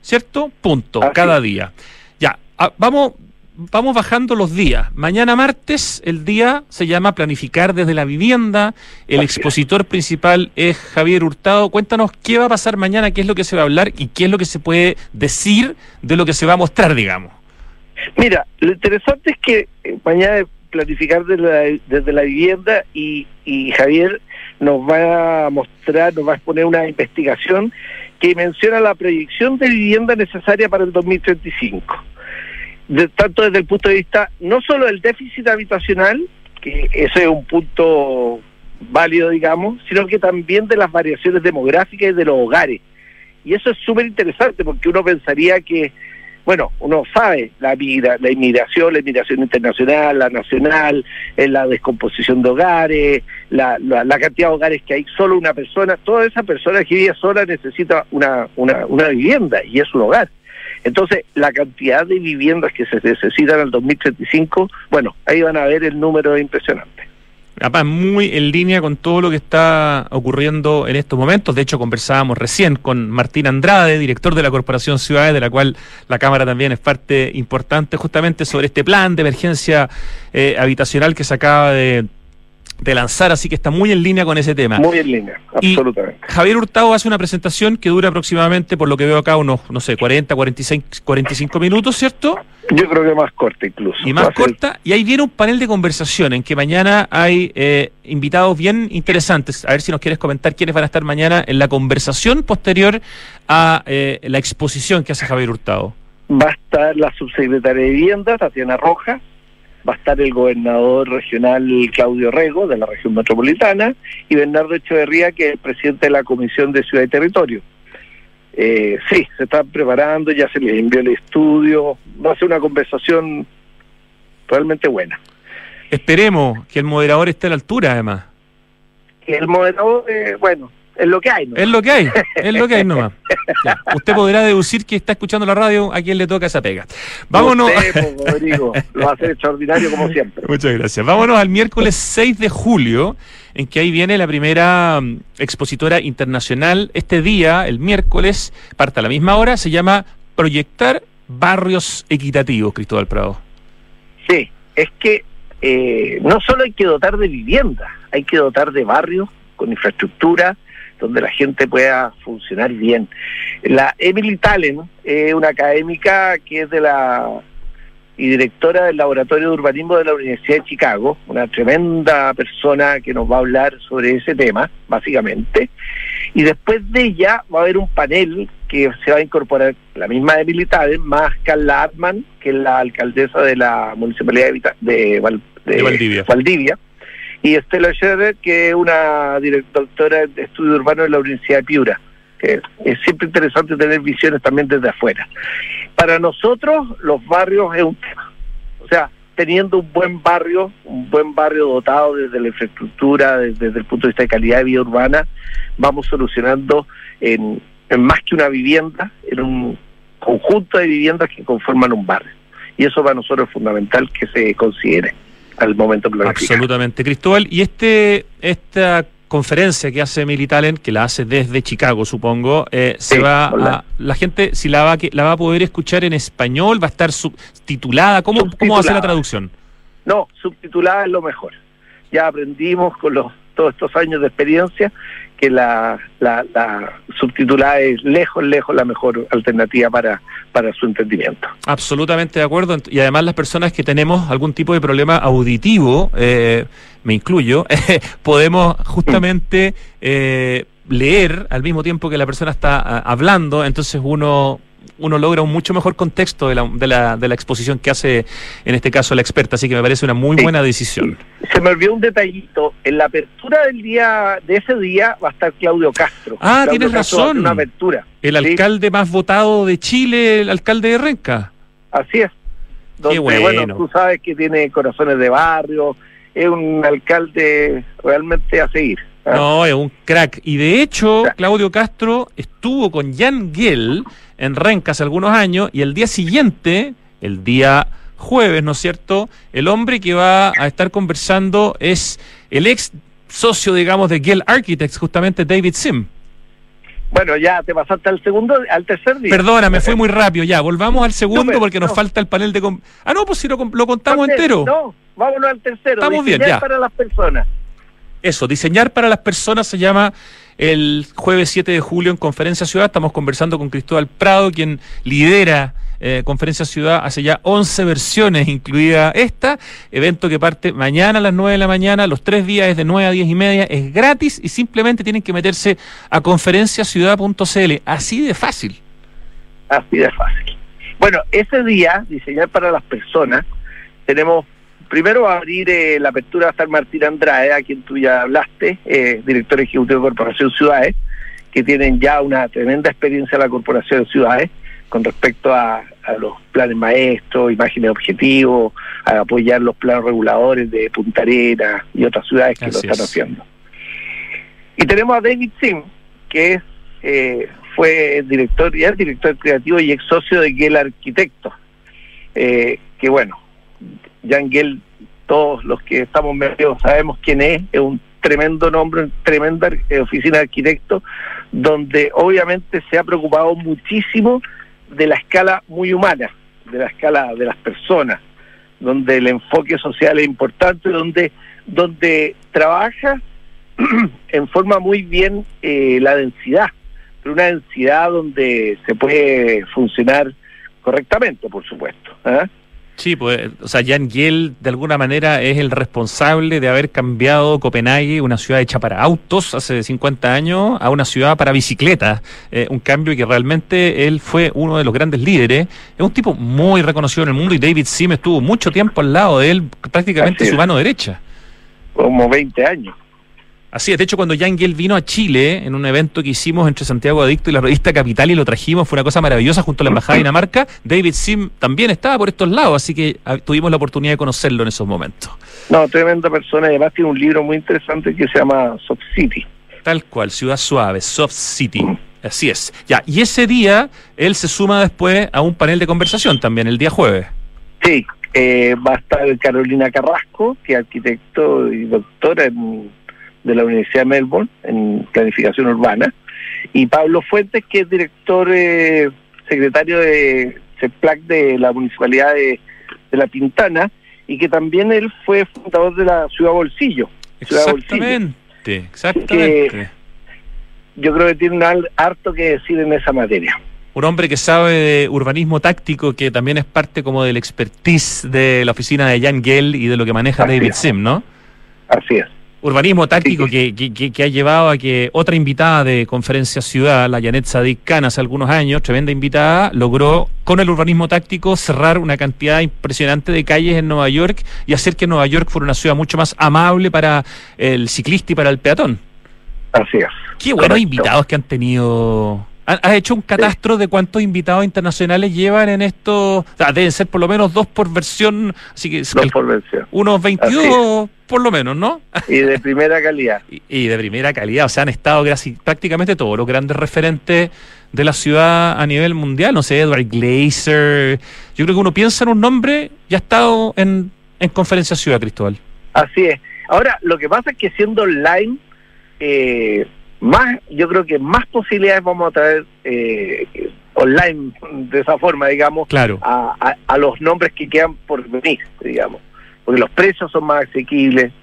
¿Cierto? Punto. cada día. Ya, ah, vamos vamos bajando los días. Mañana martes el día se llama Planificar desde la vivienda. El expositor principal es Javier Hurtado. Cuéntanos qué va a pasar mañana, qué es lo que se va a hablar y qué es lo que se puede decir de lo que se va a mostrar, digamos. Mira, lo interesante es que eh, mañana planificar desde la, vivienda y, y Javier nos va a mostrar, nos va a exponer una investigación que menciona la proyección de vivienda necesaria para el 2035 tanto desde el punto de vista no solo del déficit habitacional, que ese es un punto válido, digamos, sino que también de las variaciones demográficas y de los hogares. Y eso es súper interesante porque uno pensaría que, bueno, uno sabe la, la inmigración, la inmigración internacional, la nacional, la descomposición de hogares, la, la, cantidad de hogares que hay, solo una persona, toda esa persona que vive sola necesita una, una, una vivienda y es un hogar. Entonces, la cantidad de viviendas que se necesitan al 2035, bueno, ahí van a ver el número impresionante. Muy en línea con todo lo que está ocurriendo en estos momentos. De hecho, conversábamos recién con Martín Andrade, director de la Corporación Ciudades, de la cual la Cámara también es parte importante, justamente sobre este plan de emergencia eh, habitacional que se acaba de de lanzar, así que está muy en línea con ese tema. Muy en línea, absolutamente. Javier Hurtado hace una presentación que dura aproximadamente, por lo que veo acá, unos, no sé, 40, 46, 45 minutos, ¿cierto? Yo creo que más corta incluso. Y más corta, y ahí viene un panel de conversación en que mañana hay eh, invitados bien interesantes. A ver si nos quieres comentar quiénes van a estar mañana en la conversación posterior a eh, la exposición que hace Javier Hurtado. Va a estar la subsecretaria de Vivienda, Tatiana Rojas, va a estar el gobernador regional Claudio Rego, de la región metropolitana, y Bernardo Echeverría, que es el presidente de la Comisión de Ciudad y Territorio. Eh, sí, se están preparando, ya se les envió el estudio, va a ser una conversación realmente buena. Esperemos que el moderador esté a la altura, además. El moderador, eh, bueno, es lo que hay. Es lo que hay, es lo que hay nomás. [LAUGHS] Usted podrá deducir que está escuchando la radio a quien le toca esa pega. Vámonos. Usted, Rodrigo, lo va a hacer [LAUGHS] extraordinario como siempre. Muchas gracias. Vámonos al miércoles 6 de julio, en que ahí viene la primera mm, expositora internacional. Este día, el miércoles, parte a la misma hora, se llama Proyectar Barrios Equitativos, Cristóbal Prado. Sí, es que eh, no solo hay que dotar de vivienda, hay que dotar de barrios con infraestructura, donde la gente pueda funcionar bien. La Emily Talen es una académica que es de la y directora del Laboratorio de Urbanismo de la Universidad de Chicago, una tremenda persona que nos va a hablar sobre ese tema, básicamente. Y después de ella va a haber un panel que se va a incorporar la misma Emily Talen, más Carla Atman, que es la alcaldesa de la Municipalidad de, Valdivia. Valdivia y Estela Scherer, que es una directora de estudio urbano de la Universidad de Piura, que es siempre interesante tener visiones también desde afuera. Para nosotros, los barrios es un tema. O sea, teniendo un buen barrio, un buen barrio dotado desde la infraestructura, desde, el punto de vista de calidad de vida urbana, vamos solucionando en, en más que una vivienda, en un conjunto de viviendas que conforman un barrio. Y eso para nosotros es fundamental que se considere al momento Absolutamente, Cristóbal. Y este esta conferencia que hace Militalen, que la hace desde Chicago, supongo, eh, se va a, la gente si la va la va a poder escuchar en español, va a estar subtitulada, ¿cómo cómo va a ser la traducción? No, subtitulada es lo mejor. Ya aprendimos con los todos estos años de experiencia que la, la, subtitulada es lejos, lejos la mejor alternativa para, para su entendimiento. Absolutamente de acuerdo. Y además las personas que tenemos algún tipo de problema auditivo, eh, me incluyo, [LAUGHS] podemos justamente eh, leer al mismo tiempo que la persona está ah, hablando, entonces uno uno logra un mucho mejor contexto de la, de la, de la exposición que hace, en este caso, la experta. Así que me parece una muy buena decisión. Se me olvidó un detallito. En la apertura del día, de ese día, va a estar Claudio Castro. Ah, tienes razón. Una apertura. El alcalde más votado de Chile, el alcalde de Renca. Así es. Qué bueno. bueno, tú sabes que tiene corazones de barrio, es un alcalde realmente a seguir. No, es un crack. Y de hecho, Claudio Castro estuvo con Jan Gell en Renca hace algunos años y el día siguiente, el día jueves, ¿no es cierto? El hombre que va a estar conversando es el ex socio, digamos, de Gell Architects, justamente David Sim. Bueno, ya te pasaste al segundo, al tercer día. Perdona, me fue muy rápido. Ya, volvamos al segundo porque nos falta el panel de... Ah, no, pues si lo, lo contamos entero. No, vámonos al tercero. Estamos bien, ya. para las personas. Eso, diseñar para las personas se llama el jueves 7 de julio en Conferencia Ciudad. Estamos conversando con Cristóbal Prado, quien lidera eh, Conferencia Ciudad hace ya 11 versiones, incluida esta. Evento que parte mañana a las 9 de la mañana, los tres días es de 9 a 10 y media, es gratis y simplemente tienen que meterse a conferenciaciudad.cl. Así de fácil. Así de fácil. Bueno, ese día, diseñar para las personas, tenemos primero a abrir eh, la apertura a estar Martín Andrade, a quien tú ya hablaste, eh, director ejecutivo de Corporación Ciudades, que tienen ya una tremenda experiencia en la Corporación de Ciudades con respecto a, los planes maestros, imágenes objetivos, a apoyar los planos reguladores de Punta Arenas y otras ciudades que lo están haciendo. Y tenemos a David Sim, que es eh, fue director y es director creativo y ex socio de Gel Arquitecto, eh, que bueno, Jan Gel, todos los que estamos medios sabemos quién es, es un tremendo nombre, tremenda eh, oficina de arquitectos, donde obviamente se ha preocupado muchísimo de la escala muy humana, de la escala de las personas, donde el enfoque social es importante, donde, donde trabaja [CLEARS THROAT] en forma muy bien eh, la densidad, pero una densidad donde se puede funcionar correctamente, por supuesto. ¿eh? Sí, pues, o sea, Jan Giel de alguna manera es el responsable de haber cambiado Copenhague, una ciudad hecha para autos hace 50 años, a una ciudad para bicicletas. Eh, un cambio que realmente él fue uno de los grandes líderes. Es un tipo muy reconocido en el mundo y David Sim estuvo mucho tiempo al lado de él, prácticamente su mano derecha. Como 20 años. Así es, de hecho cuando Jan vino a Chile en un evento que hicimos entre Santiago Adicto y la revista Capital y lo trajimos, fue una cosa maravillosa junto a la Embajada de Dinamarca, David Sim también estaba por estos lados, así que ah, tuvimos la oportunidad de conocerlo en esos momentos. No, tremenda persona, además tiene un libro muy interesante que se llama Soft City. Tal cual, Ciudad Suave, Soft City. Así es. Ya, y ese día él se suma después a un panel de conversación también, el día jueves. Sí, eh, va a estar Carolina Carrasco, que es arquitecto y doctora en de la Universidad de Melbourne en planificación urbana, y Pablo Fuentes, que es director eh, secretario de CEPLAC de la Municipalidad de, La Pintana, y que también él fue fundador de la Ciudad Bolsillo. Exactamente, exactamente. yo creo que tiene un harto que decir en esa materia un hombre que sabe de urbanismo táctico, que también es parte como del expertise de la oficina de Jan Gell y de lo que maneja David Sim, ¿no? Así es urbanismo táctico que, que, ha llevado a que otra invitada de Conferencia Ciudad, la Janet Sadik Khan, hace algunos años, tremenda invitada, logró con el urbanismo táctico cerrar una cantidad impresionante de calles en Nueva York y hacer que Nueva York fuera una ciudad mucho más amable para el ciclista y para el peatón. Así es. Qué buenos invitados que han tenido ¿Has hecho un catastro de cuántos invitados internacionales llevan en esto? O sea, deben ser por lo menos dos por versión. Así que dos por versión. Unos 22 por lo menos, ¿no? Y de [LAUGHS] primera calidad. y, de primera calidad. O sea, han estado casi, prácticamente todos los grandes referentes de la ciudad a nivel mundial. No sé, Edward Glazer. Yo creo que uno piensa en un nombre y ha estado en, en Conferencia Ciudad, Cristóbal. Así es. Ahora, lo que pasa es que siendo online. Eh, más, yo creo que más posibilidades vamos a traer eh, online de esa forma, digamos, claro. a, a, los nombres que quedan por venir, digamos, porque los precios son más asequibles,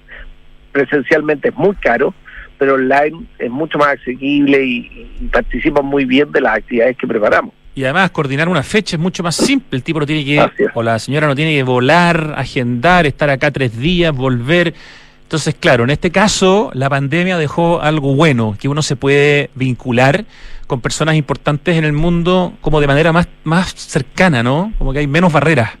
presencialmente es muy caro, pero online es mucho más asequible y, participan muy bien de las actividades que preparamos. Y además coordinar una fecha es mucho más simple. El tipo no tiene que, o la señora no tiene que volar, agendar, estar acá tres días, volver. Entonces, claro, en este caso la pandemia dejó algo bueno, que uno se puede vincular con personas importantes en el mundo como de manera más, más cercana, ¿no? Como que hay menos barreras.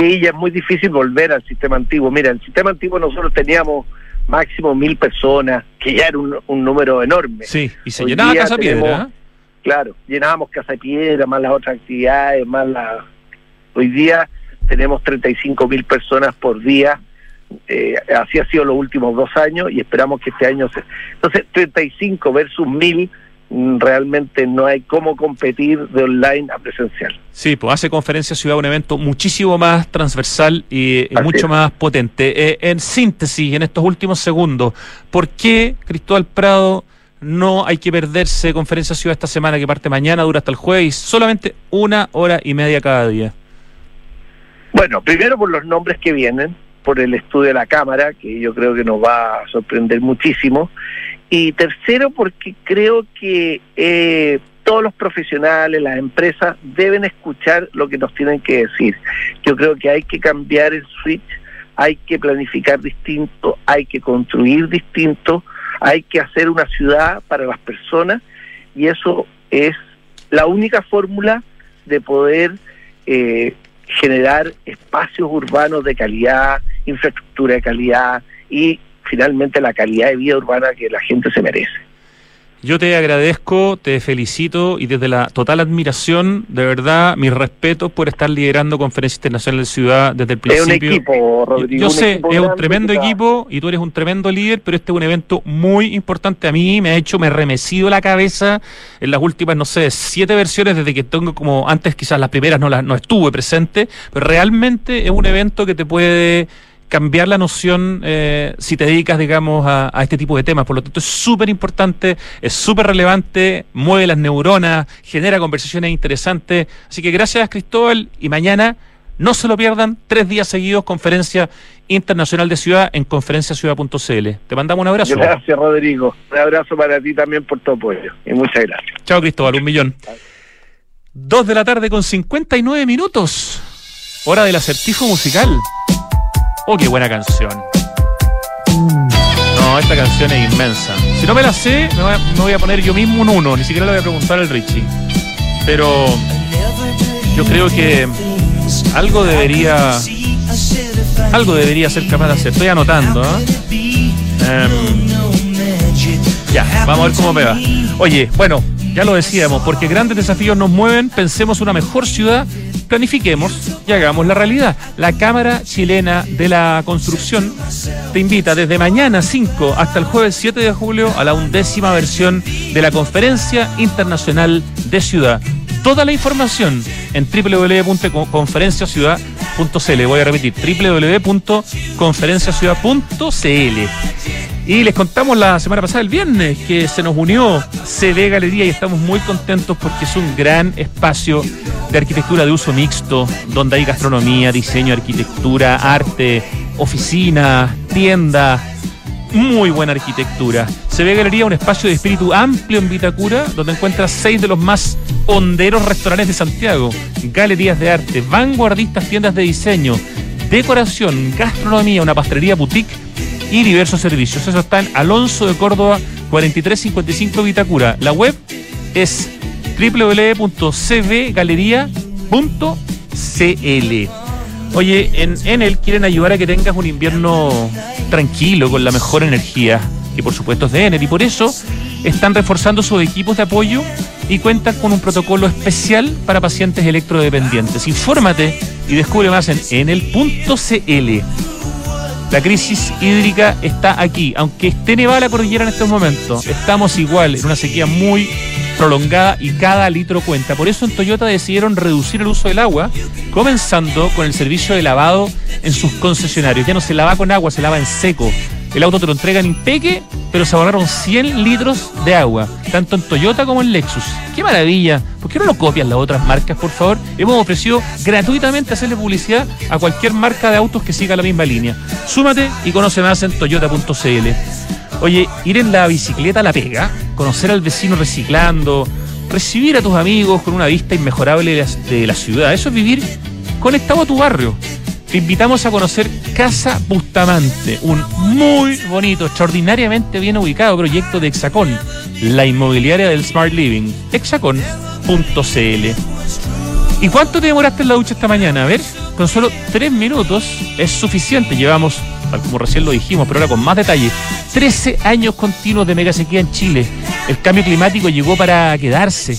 Y ya es muy difícil volver al sistema antiguo. Mira, el sistema antiguo nosotros teníamos máximo mil personas, que ya era un, número enorme. Sí, y se llenaba Casa Piedra. ¿eh? Claro, llenábamos Casa Piedra, más las otras actividades, más la... Hoy día tenemos 35 mil personas por día eh, así ha sido los últimos dos años y esperamos que este año se... Entonces, 35 versus 1000 mm, realmente no hay cómo competir de online a presencial. Sí, pues hace Conferencia Ciudad un evento muchísimo más transversal y, y mucho más potente. Eh, en síntesis, en estos últimos segundos, ¿por qué Cristóbal Prado no hay que perderse Conferencia Ciudad esta semana que parte mañana, dura hasta el jueves, solamente una hora y media cada día? Bueno, primero por los nombres que vienen, por el estudio de la Cámara, que yo creo que nos va a sorprender muchísimo. Y tercero, porque creo que eh, todos los profesionales, las empresas, deben escuchar lo que nos tienen que decir. Yo creo que hay que cambiar el switch, hay que planificar distinto, hay que construir distinto, hay que hacer una ciudad para las personas y eso es la única fórmula de poder eh, generar espacios urbanos de calidad, infraestructura de calidad y finalmente la calidad de vida urbana que la gente se merece. Yo te agradezco, te felicito y desde la total admiración, de verdad, mis respetos por estar liderando Conferencia Internacional de Ciudad desde el principio. Es un equipo, Rodrigo. Yo sé, es un tremendo equipo y tú eres un tremendo líder, pero este es un evento muy importante a mí, me ha hecho, me ha remecido la cabeza en las últimas, no sé, siete versiones desde que tengo como, antes quizás las primeras no, las, no estuve presente, pero realmente es un evento que te puede cambiar la noción eh, si te dedicas, digamos, a, a, este tipo de temas. Por lo tanto, es súper importante, es súper relevante, mueve las neuronas, genera conversaciones interesantes. Así que gracias, Cristóbal, y mañana no se lo pierdan, tres días seguidos, conferencia internacional de ciudad en conferenciaciudad.cl. Te mandamos un abrazo. Gracias, Rodrigo. Un abrazo para ti también por tu apoyo. Y muchas gracias. Chao, Cristóbal, un millón. Dos de la tarde con 59 minutos. Hora del acertijo musical. Oh, qué buena canción. No, esta canción es inmensa. Si no me la sé, me voy a, poner yo mismo un uno. Ni siquiera le voy a preguntar al Richie. Pero yo creo que algo debería. Algo debería ser capaz de hacer. Estoy anotando. ¿eh? Ya, vamos a ver cómo me va. Oye, bueno, ya lo decíamos, porque grandes desafíos nos mueven, pensemos una mejor ciudad, planifiquemos y hagamos la realidad. La Cámara Chilena de la Construcción te invita desde mañana 5 hasta el jueves 7 de julio a la undécima versión de la Conferencia Internacional de Ciudad. Toda la información en www.conferenciaciudad.cl. Voy a repetir, www.conferenciaciudad.cl. Y les contamos la semana pasada, el viernes, que se nos unió CD Galería y estamos muy contentos porque es un gran espacio de arquitectura de uso mixto, donde hay gastronomía, diseño, arquitectura, arte, oficina, tienda, muy buena arquitectura. Se ve Galería, un espacio de espíritu amplio en Vitacura, donde encuentras seis de los más honderos restaurantes de Santiago, galerías de arte, vanguardistas tiendas de diseño, decoración, gastronomía, una pastelería boutique y diversos servicios. Eso está en Alonso de Córdoba 4355 Vitacura. La web es www.cvgalería.cl. Oye, en Enel quieren ayudar a que tengas un invierno tranquilo, con la mejor energía, que por supuesto es de Enel, y por eso están reforzando sus equipos de apoyo y cuentan con un protocolo especial para pacientes electrodependientes. Infórmate y descubre más en enel.cl. La crisis hídrica está aquí. Aunque esté nevada la cordillera en estos momentos, estamos igual en una sequía muy prolongada y cada litro cuenta. Por eso en Toyota decidieron reducir el uso del agua, comenzando con el servicio de lavado en sus concesionarios. Ya no se lava con agua, se lava en seco. El auto te lo entregan en peque, pero se ahorraron 100 litros de agua, tanto en Toyota como en Lexus. ¡Qué maravilla! ¿Por qué no lo copian las otras marcas, por favor? Hemos ofrecido gratuitamente hacerle publicidad a cualquier marca de autos que siga la misma línea. Súmate y conoce más en toyota.cl. Oye, ir en la bicicleta a la pega, conocer al vecino reciclando, recibir a tus amigos con una vista inmejorable de la ciudad, eso es vivir conectado a tu barrio. Te invitamos a conocer Casa Bustamante, un muy bonito, extraordinariamente bien ubicado proyecto de Hexacón, la inmobiliaria del Smart Living, hexacon.cl. ¿Y cuánto te demoraste en la ducha esta mañana? A ver, con solo tres minutos es suficiente. Llevamos, tal como recién lo dijimos, pero ahora con más detalle, 13 años continuos de mega sequía en Chile. El cambio climático llegó para quedarse.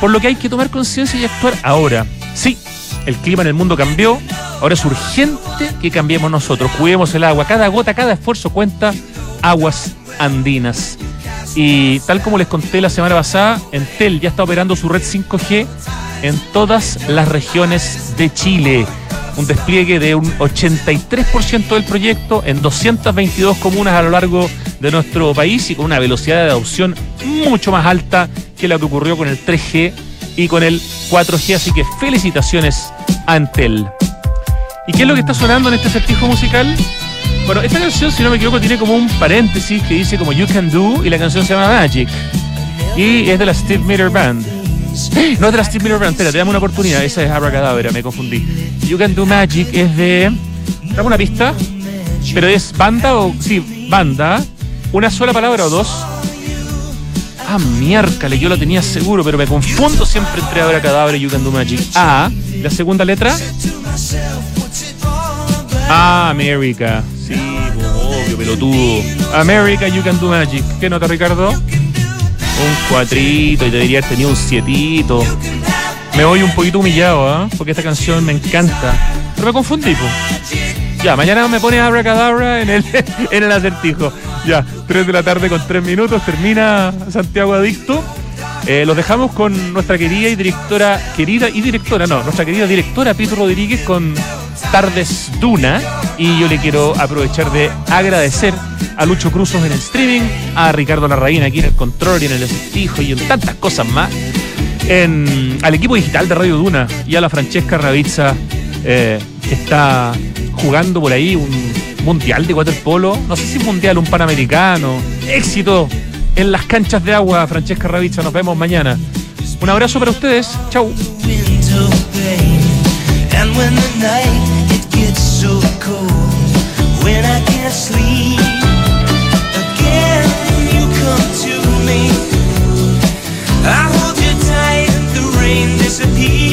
Por lo que hay que tomar conciencia y actuar ahora. Sí, el clima en el mundo cambió, Ahora es urgente que cambiemos nosotros, cuidemos el agua. Cada gota, cada esfuerzo cuenta aguas andinas. Y tal como les conté la semana pasada, Entel ya está operando su red 5G en todas las regiones de Chile. Un despliegue de un 83% del proyecto en 222 comunas a lo largo de nuestro país y con una velocidad de adopción mucho más alta que la que ocurrió con el 3G y con el 4G. Así que felicitaciones a Entel. ¿Y qué es lo que está sonando en este acertijo musical? Bueno, esta canción, si no me equivoco, tiene como un paréntesis que dice como You Can Do y la canción se llama Magic. Y es de la Steve Miller Band. [GASPS] No es de la Steve Miller Band, espérate, dame una oportunidad. Esa es Abracadabra, me confundí. You Can Do Magic es de. Dame una pista. Pero es banda o. Sí, banda. ¿Una sola palabra o dos? Ah, miércoles, yo lo tenía seguro, pero me confundo siempre entre Abracadabra y You Can Do Magic. A, la segunda letra. Ah, América. Sí, obvio, pelotudo. America, you can do magic. ¿Qué nota, Ricardo? Un cuatrito y te diría tenía un sietito. Me voy un poquito humillado, ¿ah? Porque esta canción me encanta. Pero me confundí, po. Ya, mañana me pone Abracadabra en el, [LAUGHS] en el acertijo. Ya, 3 de la tarde con 3 minutos. Termina Santiago Adicto. Eh, los dejamos con nuestra querida y directora, querida y directora, no, nuestra querida directora Pito Rodríguez con Tardes Duna. Y yo le quiero aprovechar de agradecer a Lucho Cruzos en el streaming, a Ricardo Larraín aquí en el control y en el acertijo y en tantas cosas más. Al equipo digital de Radio Duna y a la Francesca Ravizza eh, que está jugando por ahí un mundial de waterpolo, no sé si mundial, un panamericano. Éxito en las canchas de agua, Francesca Ravicha. Nos vemos mañana. Un abrazo para ustedes. Chau. disappear